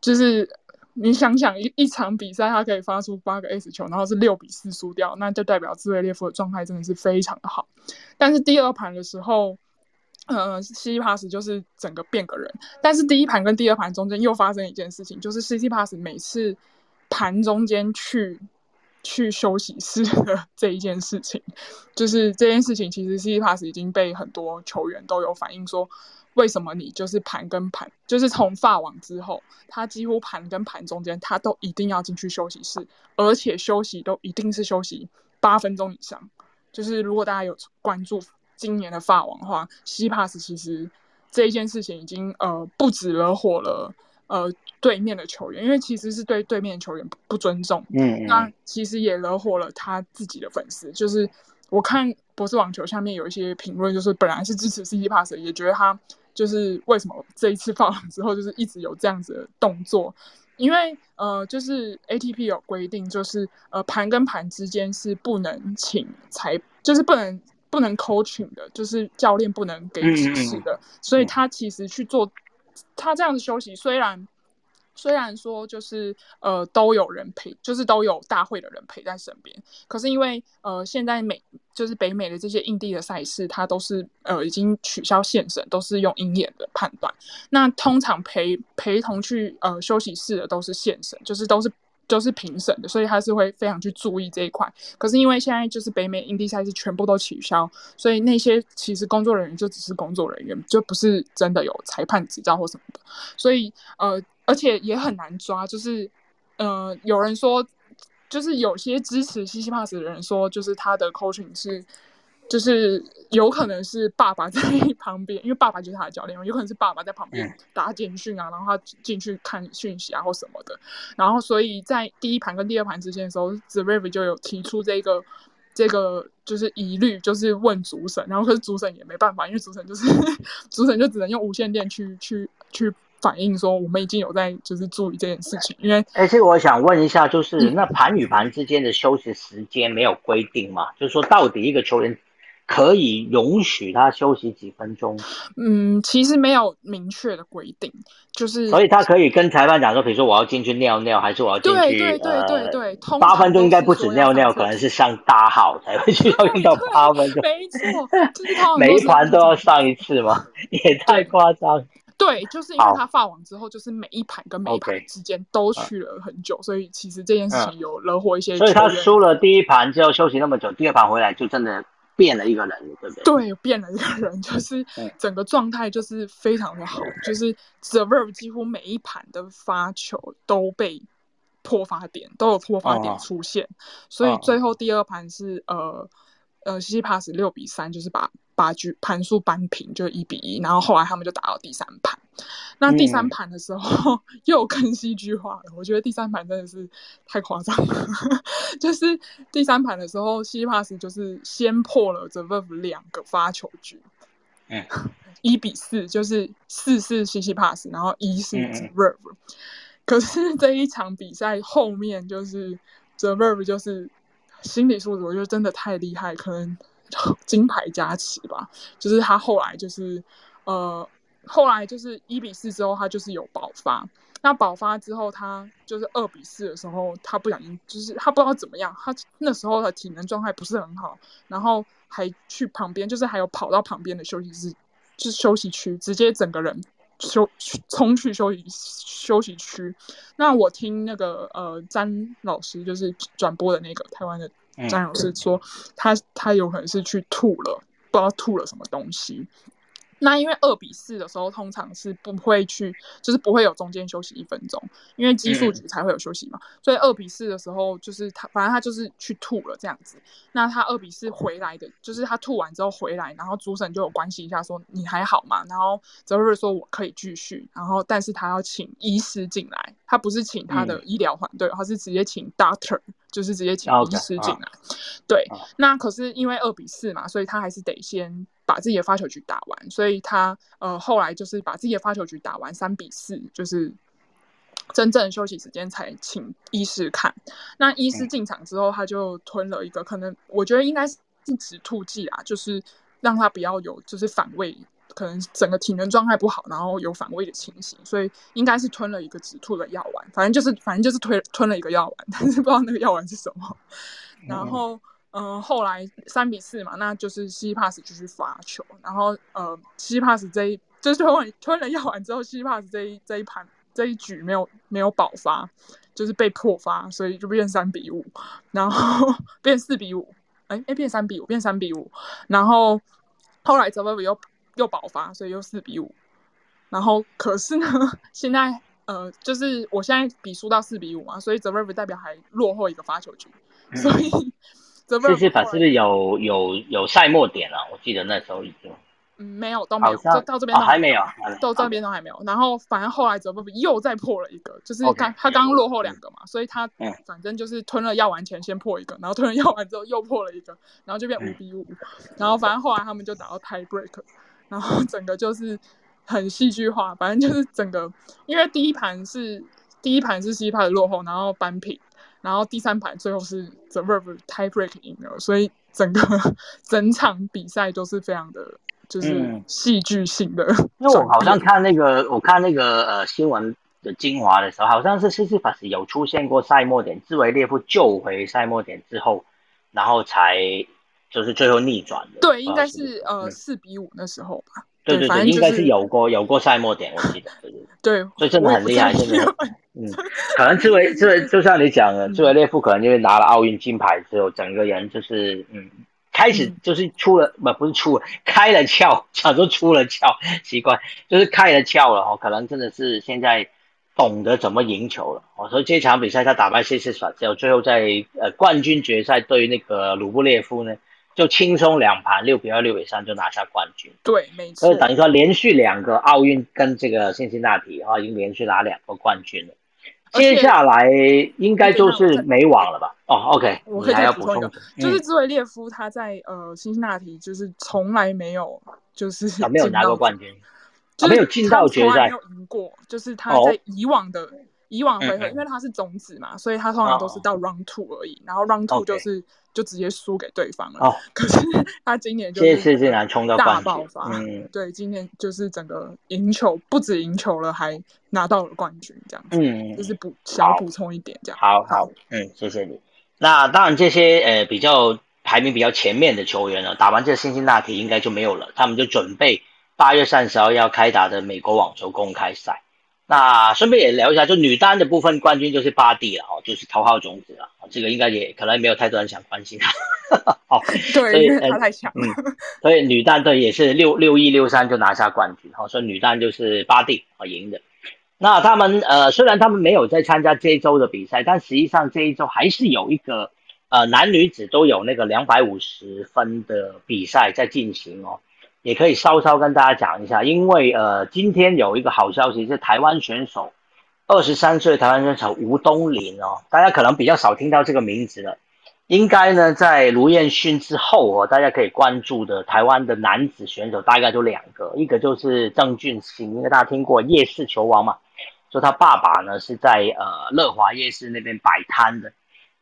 就是你想想一一场比赛，他可以发出八个 S 球，然后是六比四输掉，那就代表兹维列夫的状态真的是非常的好。但是第二盘的时候，嗯，C C Pass 就是整个变个人，但是第一盘跟第二盘中间又发生一件事情，就是 C C Pass 每次盘中间去。去休息室的 这一件事情，就是这件事情，其实 C C Pass 已经被很多球员都有反映说，为什么你就是盘跟盘，就是从发网之后，他几乎盘跟盘中间，他都一定要进去休息室，而且休息都一定是休息八分钟以上。就是如果大家有关注今年的法网的话，C Pass 其实这一件事情已经呃不止惹火了。呃，对面的球员，因为其实是对对面的球员不不尊重，嗯，那其实也惹火了他自己的粉丝。就是我看博士网球下面有一些评论，就是本来是支持 C C Pass，也觉得他就是为什么这一次放完之后，就是一直有这样子的动作。因为呃，就是 A T P 有规定，就是呃盘跟盘之间是不能请裁，就是不能不能 coaching 的，就是教练不能给指示的，所以他其实去做。他这样子休息，虽然虽然说就是呃都有人陪，就是都有大会的人陪在身边，可是因为呃现在美就是北美的这些印地的赛事，它都是呃已经取消现审，都是用鹰眼的判断。那通常陪陪同去呃休息室的都是现审，就是都是。就是评审的，所以他是会非常去注意这一块。可是因为现在就是北美印地赛事全部都取消，所以那些其实工作人员就只是工作人员，就不是真的有裁判执照或什么的。所以呃，而且也很难抓。就是呃，有人说，就是有些支持西西帕斯的人说，就是他的 coaching 是。就是有可能是爸爸在 旁边，因为爸爸就是他的教练，有可能是爸爸在旁边打简讯啊，然后他进去看讯息啊或什么的，然后所以在第一盘跟第二盘之间的时候，The River 就有提出这个这个就是疑虑，就是问主审，然后可是主审也没办法，因为主审就是 主审就只能用无线电去去去反映说我们已经有在就是注意这件事情，因为哎，这个我想问一下，就是那盘与盘之间的休息时间没有规定嘛？就是说到底一个球员。可以容许他休息几分钟。嗯，其实没有明确的规定，就是所以他可以跟裁判讲说，比如说我要进去尿尿，还是我要进去？对对对对对，八分钟应该不止尿尿，可能是上大号才会去要用到八分钟。没错，每一盘都要上一次吗？也太夸张。对，就是因为他发网之后，就是每一盘跟每一盘之间都去了很久，所以其实这件事情有惹火一些。所以他输了第一盘之后休息那么久，第二盘回来就真的。变了一个人，对不对？对，变了一个人，就是整个状态就是非常的好，就是 The Verve 几乎每一盘的发球都被破发点，都有破发点出现，所以最后第二盘是呃呃西西 pass 六比三，就是把。把局盘数扳平，就一比一，然后后来他们就打到第三盘。那第三盘的时候 又更戏剧化了，我觉得第三盘真的是太夸张了。就是第三盘的时候，西帕斯就是先破了 The Verve 两个发球局，嗯，一比四，就是四是西西帕斯，然后一是 The Verve。可是这一场比赛后面就是 The Verve 就是心理素质，我觉得真的太厉害，可能。金牌加持吧，就是他后来就是，呃，后来就是一比四之后，他就是有爆发。那爆发之后，他就是二比四的时候，他不小心就是他不知道怎么样，他那时候的体能状态不是很好，然后还去旁边，就是还有跑到旁边的休息室，就是休息区，直接整个人休冲去休息休息区。那我听那个呃詹老师就是转播的那个台湾的。詹老师说，他他有可能是去吐了，不知道吐了什么东西。那因为二比四的时候，通常是不会去，就是不会有中间休息一分钟，因为奇数局才会有休息嘛。所以二比四的时候，就是他，反正他就是去吐了这样子。那他二比四回来的，就是他吐完之后回来，然后主审就有关心一下，说你还好吗？然后泽瑞说我可以继续，然后但是他要请医师进来，他不是请他的医疗团队，他是直接请 doctor，就是直接请医师进来。对，那可是因为二比四嘛，所以他还是得先。把自己的发球局打完，所以他呃后来就是把自己的发球局打完三比四，就是真正休息时间才请医师看。那医师进场之后，他就吞了一个，可能我觉得应该是止吐剂啊，就是让他不要有就是反胃，可能整个体能状态不好，然后有反胃的情形，所以应该是吞了一个止吐的药丸。反正就是反正就是吞吞了一个药丸，但是不知道那个药丸是什么。然后。嗯，后来三比四嘛，那就是西帕斯继续发球，然后呃，西帕斯这一就是吞完吞了药丸之后，西帕斯这一这一盘这一局没有没有爆发，就是被破发，所以就变三比五，然后变四比五，哎哎变三比五变三比五，然后后来泽维维又又爆发，所以又四比五，然后可是呢，现在呃就是我现在比输到四比五嘛，所以泽维维代表还落后一个发球局，所以。这些法是不是有有有赛末点了？我记得那时候已经，嗯，没有都没有，就到这边都还没有，到这边都还没有。然后反正后来泽布比又再破了一个，就是刚他刚刚落后两个嘛，所以他反正就是吞了药丸前先破一个，然后吞了药丸之后又破了一个，然后就变五比五。然后反正后来他们就打到 tie break，然后整个就是很戏剧化，反正就是整个因为第一盘是第一盘是西帕的落后，然后扳平。然后第三盘最后是 The Verve tie break 赢了，所以整个 整场比赛都是非常的，就是戏剧性的。因为我好像看那个，我看那个呃新闻的精华的时候，好像是 C C 法斯有出现过赛末点，兹维列夫救回赛末点之后，然后才就是最后逆转的。对，应该是呃四比五那时候吧。对对对，应该是有过有过赛末点，我记得。对，所以真的很厉害，真的。嗯，可能志伟志伟就像你讲的，志伟列夫可能因为拿了奥运金牌之后，整个人就是嗯，开始就是出了不不是出了开了窍，讲说出了窍，奇怪就是开了窍了哦，可能真的是现在懂得怎么赢球了哦。所以这场比赛他打败谢斯法之后，最后在呃冠军决赛对那个鲁布列夫呢。就轻松两盘六比二六比三就拿下冠军，对，没错。所以等于说连续两个奥运跟这个辛辛那提啊，已经连续拿两个冠军了。接下来应该就是没网了吧？哦，OK，我可以再补充一个，就是兹维列夫他在呃辛辛那提就是从来没有就是没有拿过冠军，没有进到 决赛，没有赢过，就是他在以往的。以往回合，因为他是种子嘛，所以他通常都是到 round two 而已，然后 round two 就是就直接输给对方了。哦，可是 他今年就是竟然冲到大爆发，嗯，对，今年就是整个赢球，不止赢球了，还拿到了冠军，这样子，嗯，就是补小补充一点这样。好好，嗯，谢谢你。那当然，这些呃比较排名比较前面的球员呢，打完这辛辛那提应该就没有了，他们就准备八月三十号要开打的美国网球公开赛。那顺便也聊一下，就女单的部分冠军就是巴蒂了哦，就是头号种子了。这个应该也可能没有太多人想关心他。好，对，因为他太强。嗯，所以女单队也是六六一六三就拿下冠军。好，所以女单就是巴蒂啊赢的。那他们呃，虽然他们没有在参加这一周的比赛，但实际上这一周还是有一个呃男女子都有那个两百五十分的比赛在进行哦。也可以稍稍跟大家讲一下，因为呃，今天有一个好消息是台湾选手，二十三岁台湾选手吴东林哦，大家可能比较少听到这个名字了，应该呢在卢彦勋之后哦，大家可以关注的台湾的男子选手大概就两个，一个就是郑俊兴，因为大家听过夜市球王嘛，说他爸爸呢是在呃乐华夜市那边摆摊的，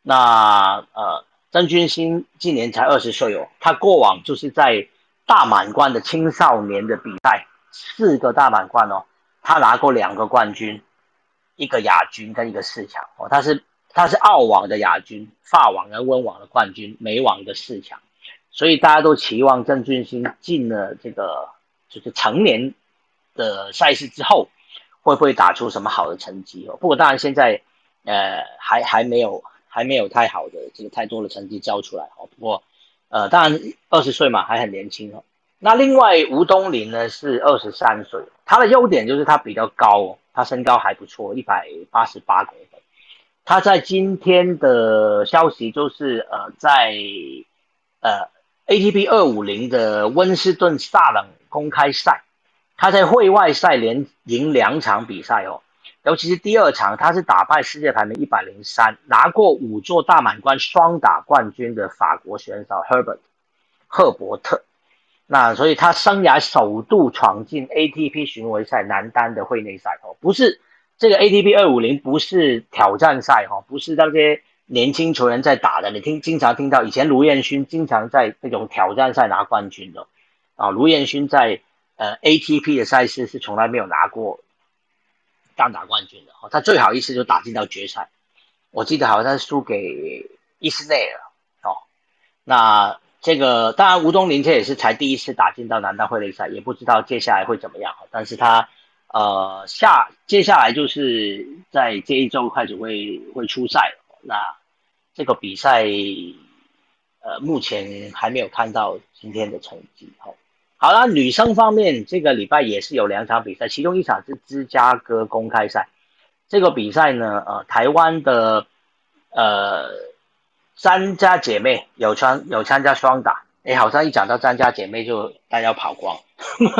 那呃郑俊兴今年才二十岁哦，他过往就是在。大满贯的青少年的比赛，四个大满贯哦，他拿过两个冠军，一个亚军跟一个四强哦，他是他是澳网的亚军，法网跟温网的冠军，美网的四强，所以大家都期望郑俊兴进了这个就是成年的赛事之后，会不会打出什么好的成绩哦？不过当然现在呃还还没有还没有太好的这个太多的成绩交出来哦，不过。呃，当然二十岁嘛，还很年轻哦。那另外吴东林呢是二十三岁，他的优点就是他比较高，他身高还不错，一百八十八公分。他在今天的消息就是呃，在呃 ATP 二五零的温斯顿萨冷公开赛，他在会外赛连赢两场比赛哦。尤其是第二场，他是打败世界排名一百零三、拿过五座大满贯双打冠军的法国选手 Herbert 赫伯特。那所以他生涯首度闯进 ATP 巡回赛男单的会内赛哦，不是这个 ATP 二五零，不是挑战赛哈，不是那些年轻球员在打的。你听经常听到以前卢彦勋经常在这种挑战赛拿冠军的啊，卢彦勋在呃 ATP 的赛事是从来没有拿过。单打冠军的哦，他最好一次就打进到决赛，我记得好像是输给伊斯内尔哦。那这个当然吴东林这也是才第一次打进到男单会内赛，也不知道接下来会怎么样。但是他呃下接下来就是在这一周开始会会出赛那这个比赛呃目前还没有看到今天的成绩哦。好了，女生方面，这个礼拜也是有两场比赛，其中一场是芝加哥公开赛。这个比赛呢，呃，台湾的呃张家姐妹有参有参加双打。哎，好像一讲到张家姐妹就大家跑光。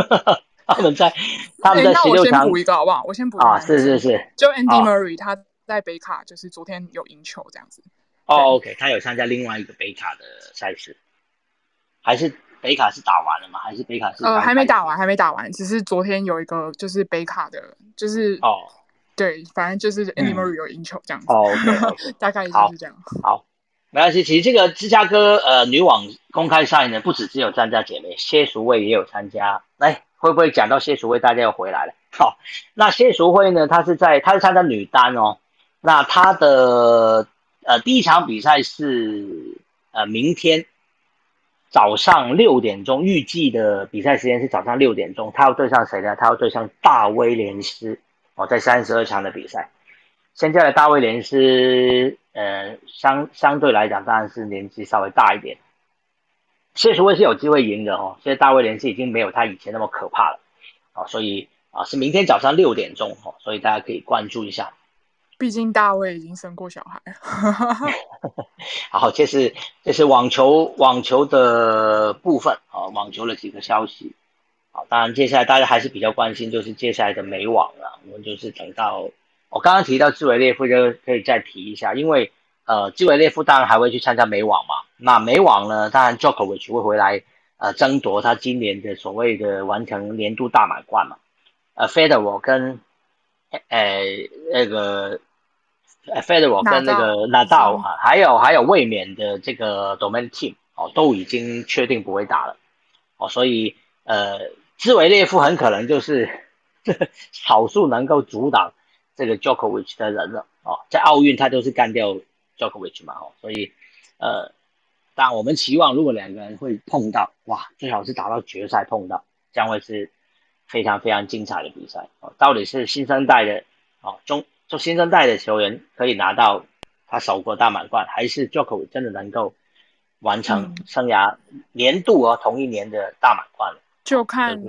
他们在他们在十六强。补一个好不好？我先补啊，是是是。就 Andy Murray 他在北卡，就是昨天有赢球这样子。哦，OK，他有参加另外一个北卡的赛事，还是？北卡是打完了吗？还是北卡是？呃，还没打完，还没打完。只是昨天有一个就是北卡的，就是哦，对，反正就是 Andy Murray 有赢球这样子。哦，大概就是这样。好，没关系。其实这个芝加哥呃女网公开赛呢，不止只有张家姐妹，谢淑慧也有参加。来，会不会讲到谢淑慧，大家又回来了？好，那谢淑慧呢，她是在她是参加女单哦。那她的呃第一场比赛是呃明天。早上六点钟，预计的比赛时间是早上六点钟。他要对上谁呢？他要对上大威廉斯哦，在三十二强的比赛。现在的大威廉斯，呃，相相对来讲当然是年纪稍微大一点，谢淑薇是有机会赢的哦。现在大威廉斯已经没有他以前那么可怕了哦，所以啊是明天早上六点钟哦，所以大家可以关注一下。毕竟大卫已经生过小孩。好，这是这是网球网球的部分啊，网球的几个消息。好，当然接下来大家还是比较关心，就是接下来的美网了。我们就是等到我刚刚提到兹维列夫，就可以再提一下，因为呃，兹维列夫当然还会去参加美网嘛。那美网呢，当然 Jokovic 会回来呃争夺他今年的所谓的完成年度大满贯嘛。呃，Federer 跟呃那个。Federer 跟那个纳道啊，还有还有卫冕的这个 Dominic Team 哦，都已经确定不会打了。哦，所以呃，兹维列夫很可能就是 少数能够阻挡这个 Djokovic 的人了。哦，在奥运他就是干掉 Djokovic 嘛哦，所以呃，但我们期望如果两个人会碰到，哇，最好是打到决赛碰到，将会是非常非常精彩的比赛。哦，到底是新生代的哦中。做新生代的球员可以拿到他首个大满贯，还是 Jokovic 真的能够完成生涯年度哦同一年的大满贯就看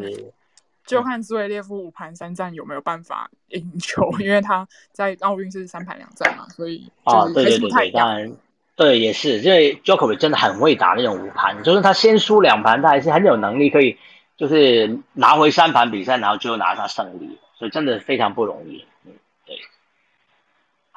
就看兹维列夫五盘三战有没有办法赢球，因为他在奥运是三盘两战嘛，所以啊对对对对，当然对也是，因为 Jokovic 真的很会打那种五盘，就是他先输两盘，他还是很有能力可以就是拿回三盘比赛，然后最后拿下胜利，所以真的非常不容易。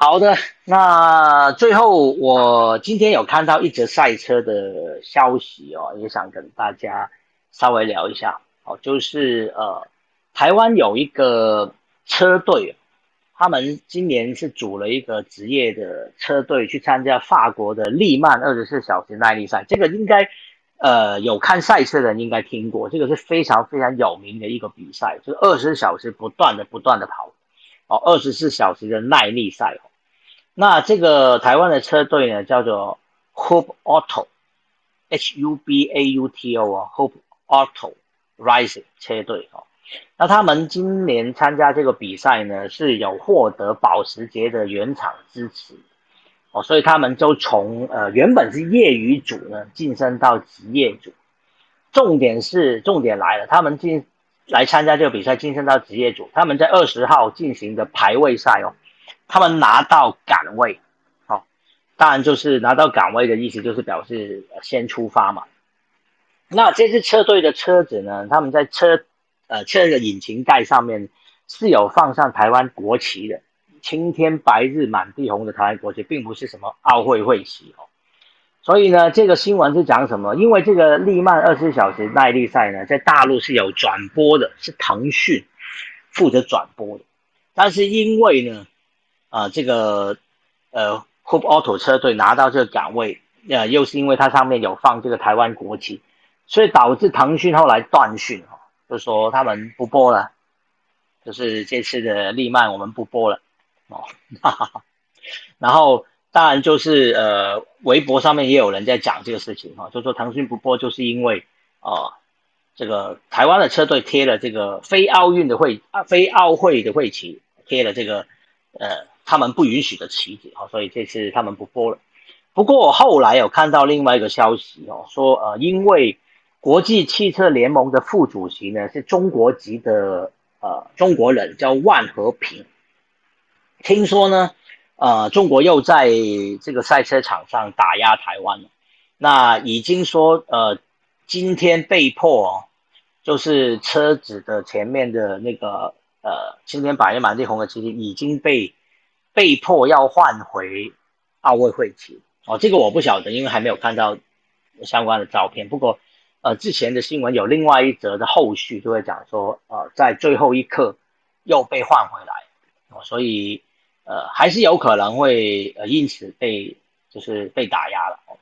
好的，那最后我今天有看到一则赛车的消息哦，也想跟大家稍微聊一下哦，就是呃，台湾有一个车队，他们今年是组了一个职业的车队去参加法国的利曼二十四小时耐力赛，这个应该呃有看赛车的人应该听过，这个是非常非常有名的一个比赛，就是二十四小时不断的不断的跑哦，二十四小时的耐力赛哦。那这个台湾的车队呢，叫做 Hope Auto，H U B A U T O 啊，Hope Auto Rising 车队哦。那他们今年参加这个比赛呢，是有获得保时捷的原厂支持哦，所以他们就从呃原本是业余组呢晋升到职业组。重点是重点来了，他们进来参加这个比赛，晋升到职业组。他们在二十号进行的排位赛哦，他们拿到岗位，好，当然就是拿到岗位的意思就是表示先出发嘛。那这支车队的车子呢，他们在车呃车的引擎盖上面是有放上台湾国旗的，青天白日满地红的台湾国旗，并不是什么奥会会旗哦。所以呢，这个新闻是讲什么？因为这个利曼二十四小时耐力赛呢，在大陆是有转播的，是腾讯负责转播的。但是因为呢，啊，这个呃，Hoop Auto 车队拿到这个岗位，呃，又是因为它上面有放这个台湾国旗，所以导致腾讯后来断讯哈，就说他们不播了，就是这次的利曼我们不播了哦，哈哈哈，然后。当然，就是呃，微博上面也有人在讲这个事情哈，就说腾讯不播，就是因为啊，这个台湾的车队贴了这个非奥运的会啊，非奥会的会旗，贴了这个呃，他们不允许的旗子哈，所以这次他们不播了。不过我后来有看到另外一个消息哦，说呃，因为国际汽车联盟的副主席呢是中国籍的呃中国人，叫万和平，听说呢。呃，中国又在这个赛车场上打压台湾了。那已经说，呃，今天被迫哦，就是车子的前面的那个呃“青天白日满地红”的旗帜已经被被迫要换回奥运会旗哦。这个我不晓得，因为还没有看到相关的照片。不过，呃，之前的新闻有另外一则的后续就会讲说，呃，在最后一刻又被换回来哦，所以。呃，还是有可能会呃因此被就是被打压了哦。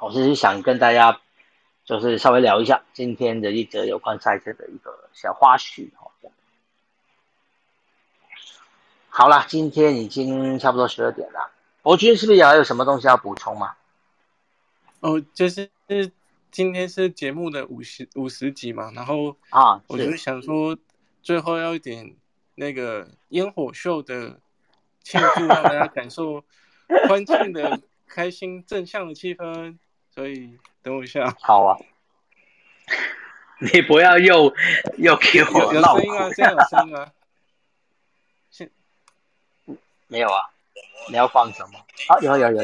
我是想跟大家就是稍微聊一下今天的一则有关赛车的一个小花絮哦。好了，今天已经差不多十二点了，博君是不是也还有什么东西要补充吗？哦，就是今天是节目的五十五十集嘛，然后啊，我就想说最后要一点。那个烟火秀的庆祝，让大家感受欢庆的开心、正向的气氛。所以等我一下。好啊，你不要又又给我有声音啊！这样有声音啊？现没有啊？你要放什么？啊，有有有。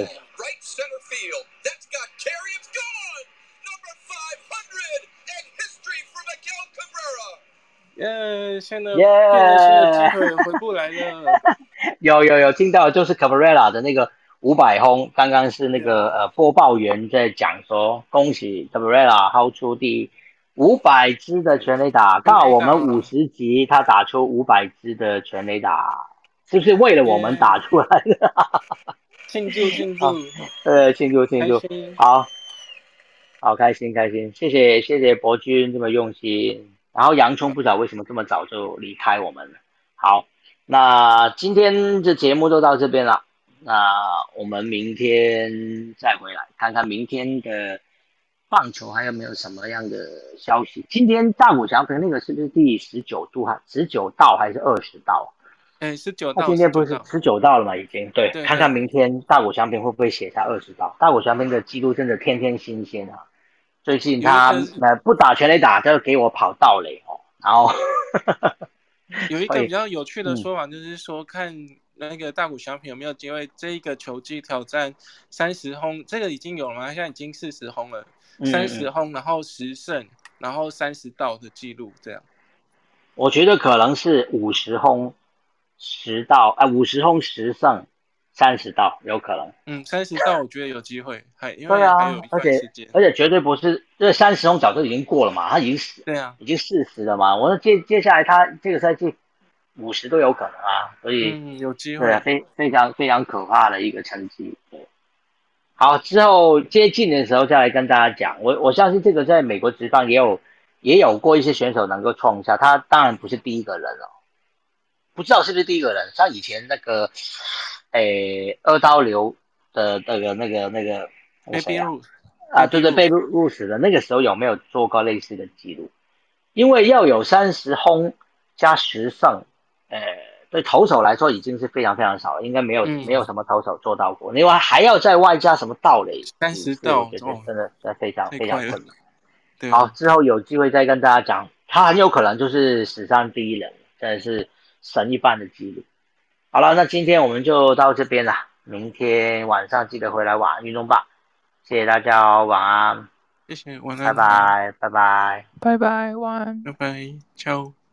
耶！现在变了新的机会回不来了。有有有听到，就是 Cabrera 的那个五百轰，刚刚是那个呃播报员在讲说，恭喜 Cabrera 抛出第五百支的全垒打，刚好我们五十级他打出五百支的全垒打，是不是为了我们打出来的？庆祝庆祝，呃庆祝庆祝，好，好开心开心，谢谢谢谢博君这么用心。然后洋葱不知道为什么这么早就离开我们了。好，那今天这节目就到这边了。那我们明天再回来看看明天的棒球还有没有什么样的消息。今天大谷翔平那个是不是第十九度哈？十九道还是二十道？哎，十九道。今天不是十九道了吗？已经对，看看明天大谷翔平会不会写下二十道。大谷翔平的记录真的天天新鲜啊！最近他呃不打全垒打，就给我跑道垒哦。然后 有一 个比较有趣的说法，就是说看那个大谷翔平有没有机会这一个球季挑战三十轰，这个已经有了吗？现在已经四十轰了，三十轰，然后十胜，然后三十道的记录这样。我觉得可能是五十轰十道，哎，五十轰十胜。三十道有可能，嗯，三十道我觉得有机会，还因为还有一段时间，而且绝对不是，这三十轰早就已经过了嘛，他已经死，对啊，已经四十了嘛，我说接接下来他这个赛季五十都有可能啊，所以嗯有机会，对啊，非非常非常可怕的一个成绩，对，好之后接近的时候再来跟大家讲，我我相信这个在美国职棒也有也有过一些选手能够创下，他当然不是第一个人哦，不知道是不是第一个人，像以前那个。诶，二刀流的那个、那个、那个谁啊？啊，对对，被入入死的那个时候有没有做过类似的记录？因为要有三十轰加十胜，呃对投手来说已经是非常非常少了，应该没有、嗯没有什么投手做到过。另外还要再外加什么盗垒，三十盗哦觉得真的是非常非常困难。好，之后有机会再跟大家讲，他很有可能就是史上第一人，真的是神一般的几率。好了，那今天我们就到这边了，明天晚上记得回来晚安运动吧，谢谢大家哦，晚安，谢谢，晚拜安，拜，拜拜。拜拜，晚安。拜拜，ciao。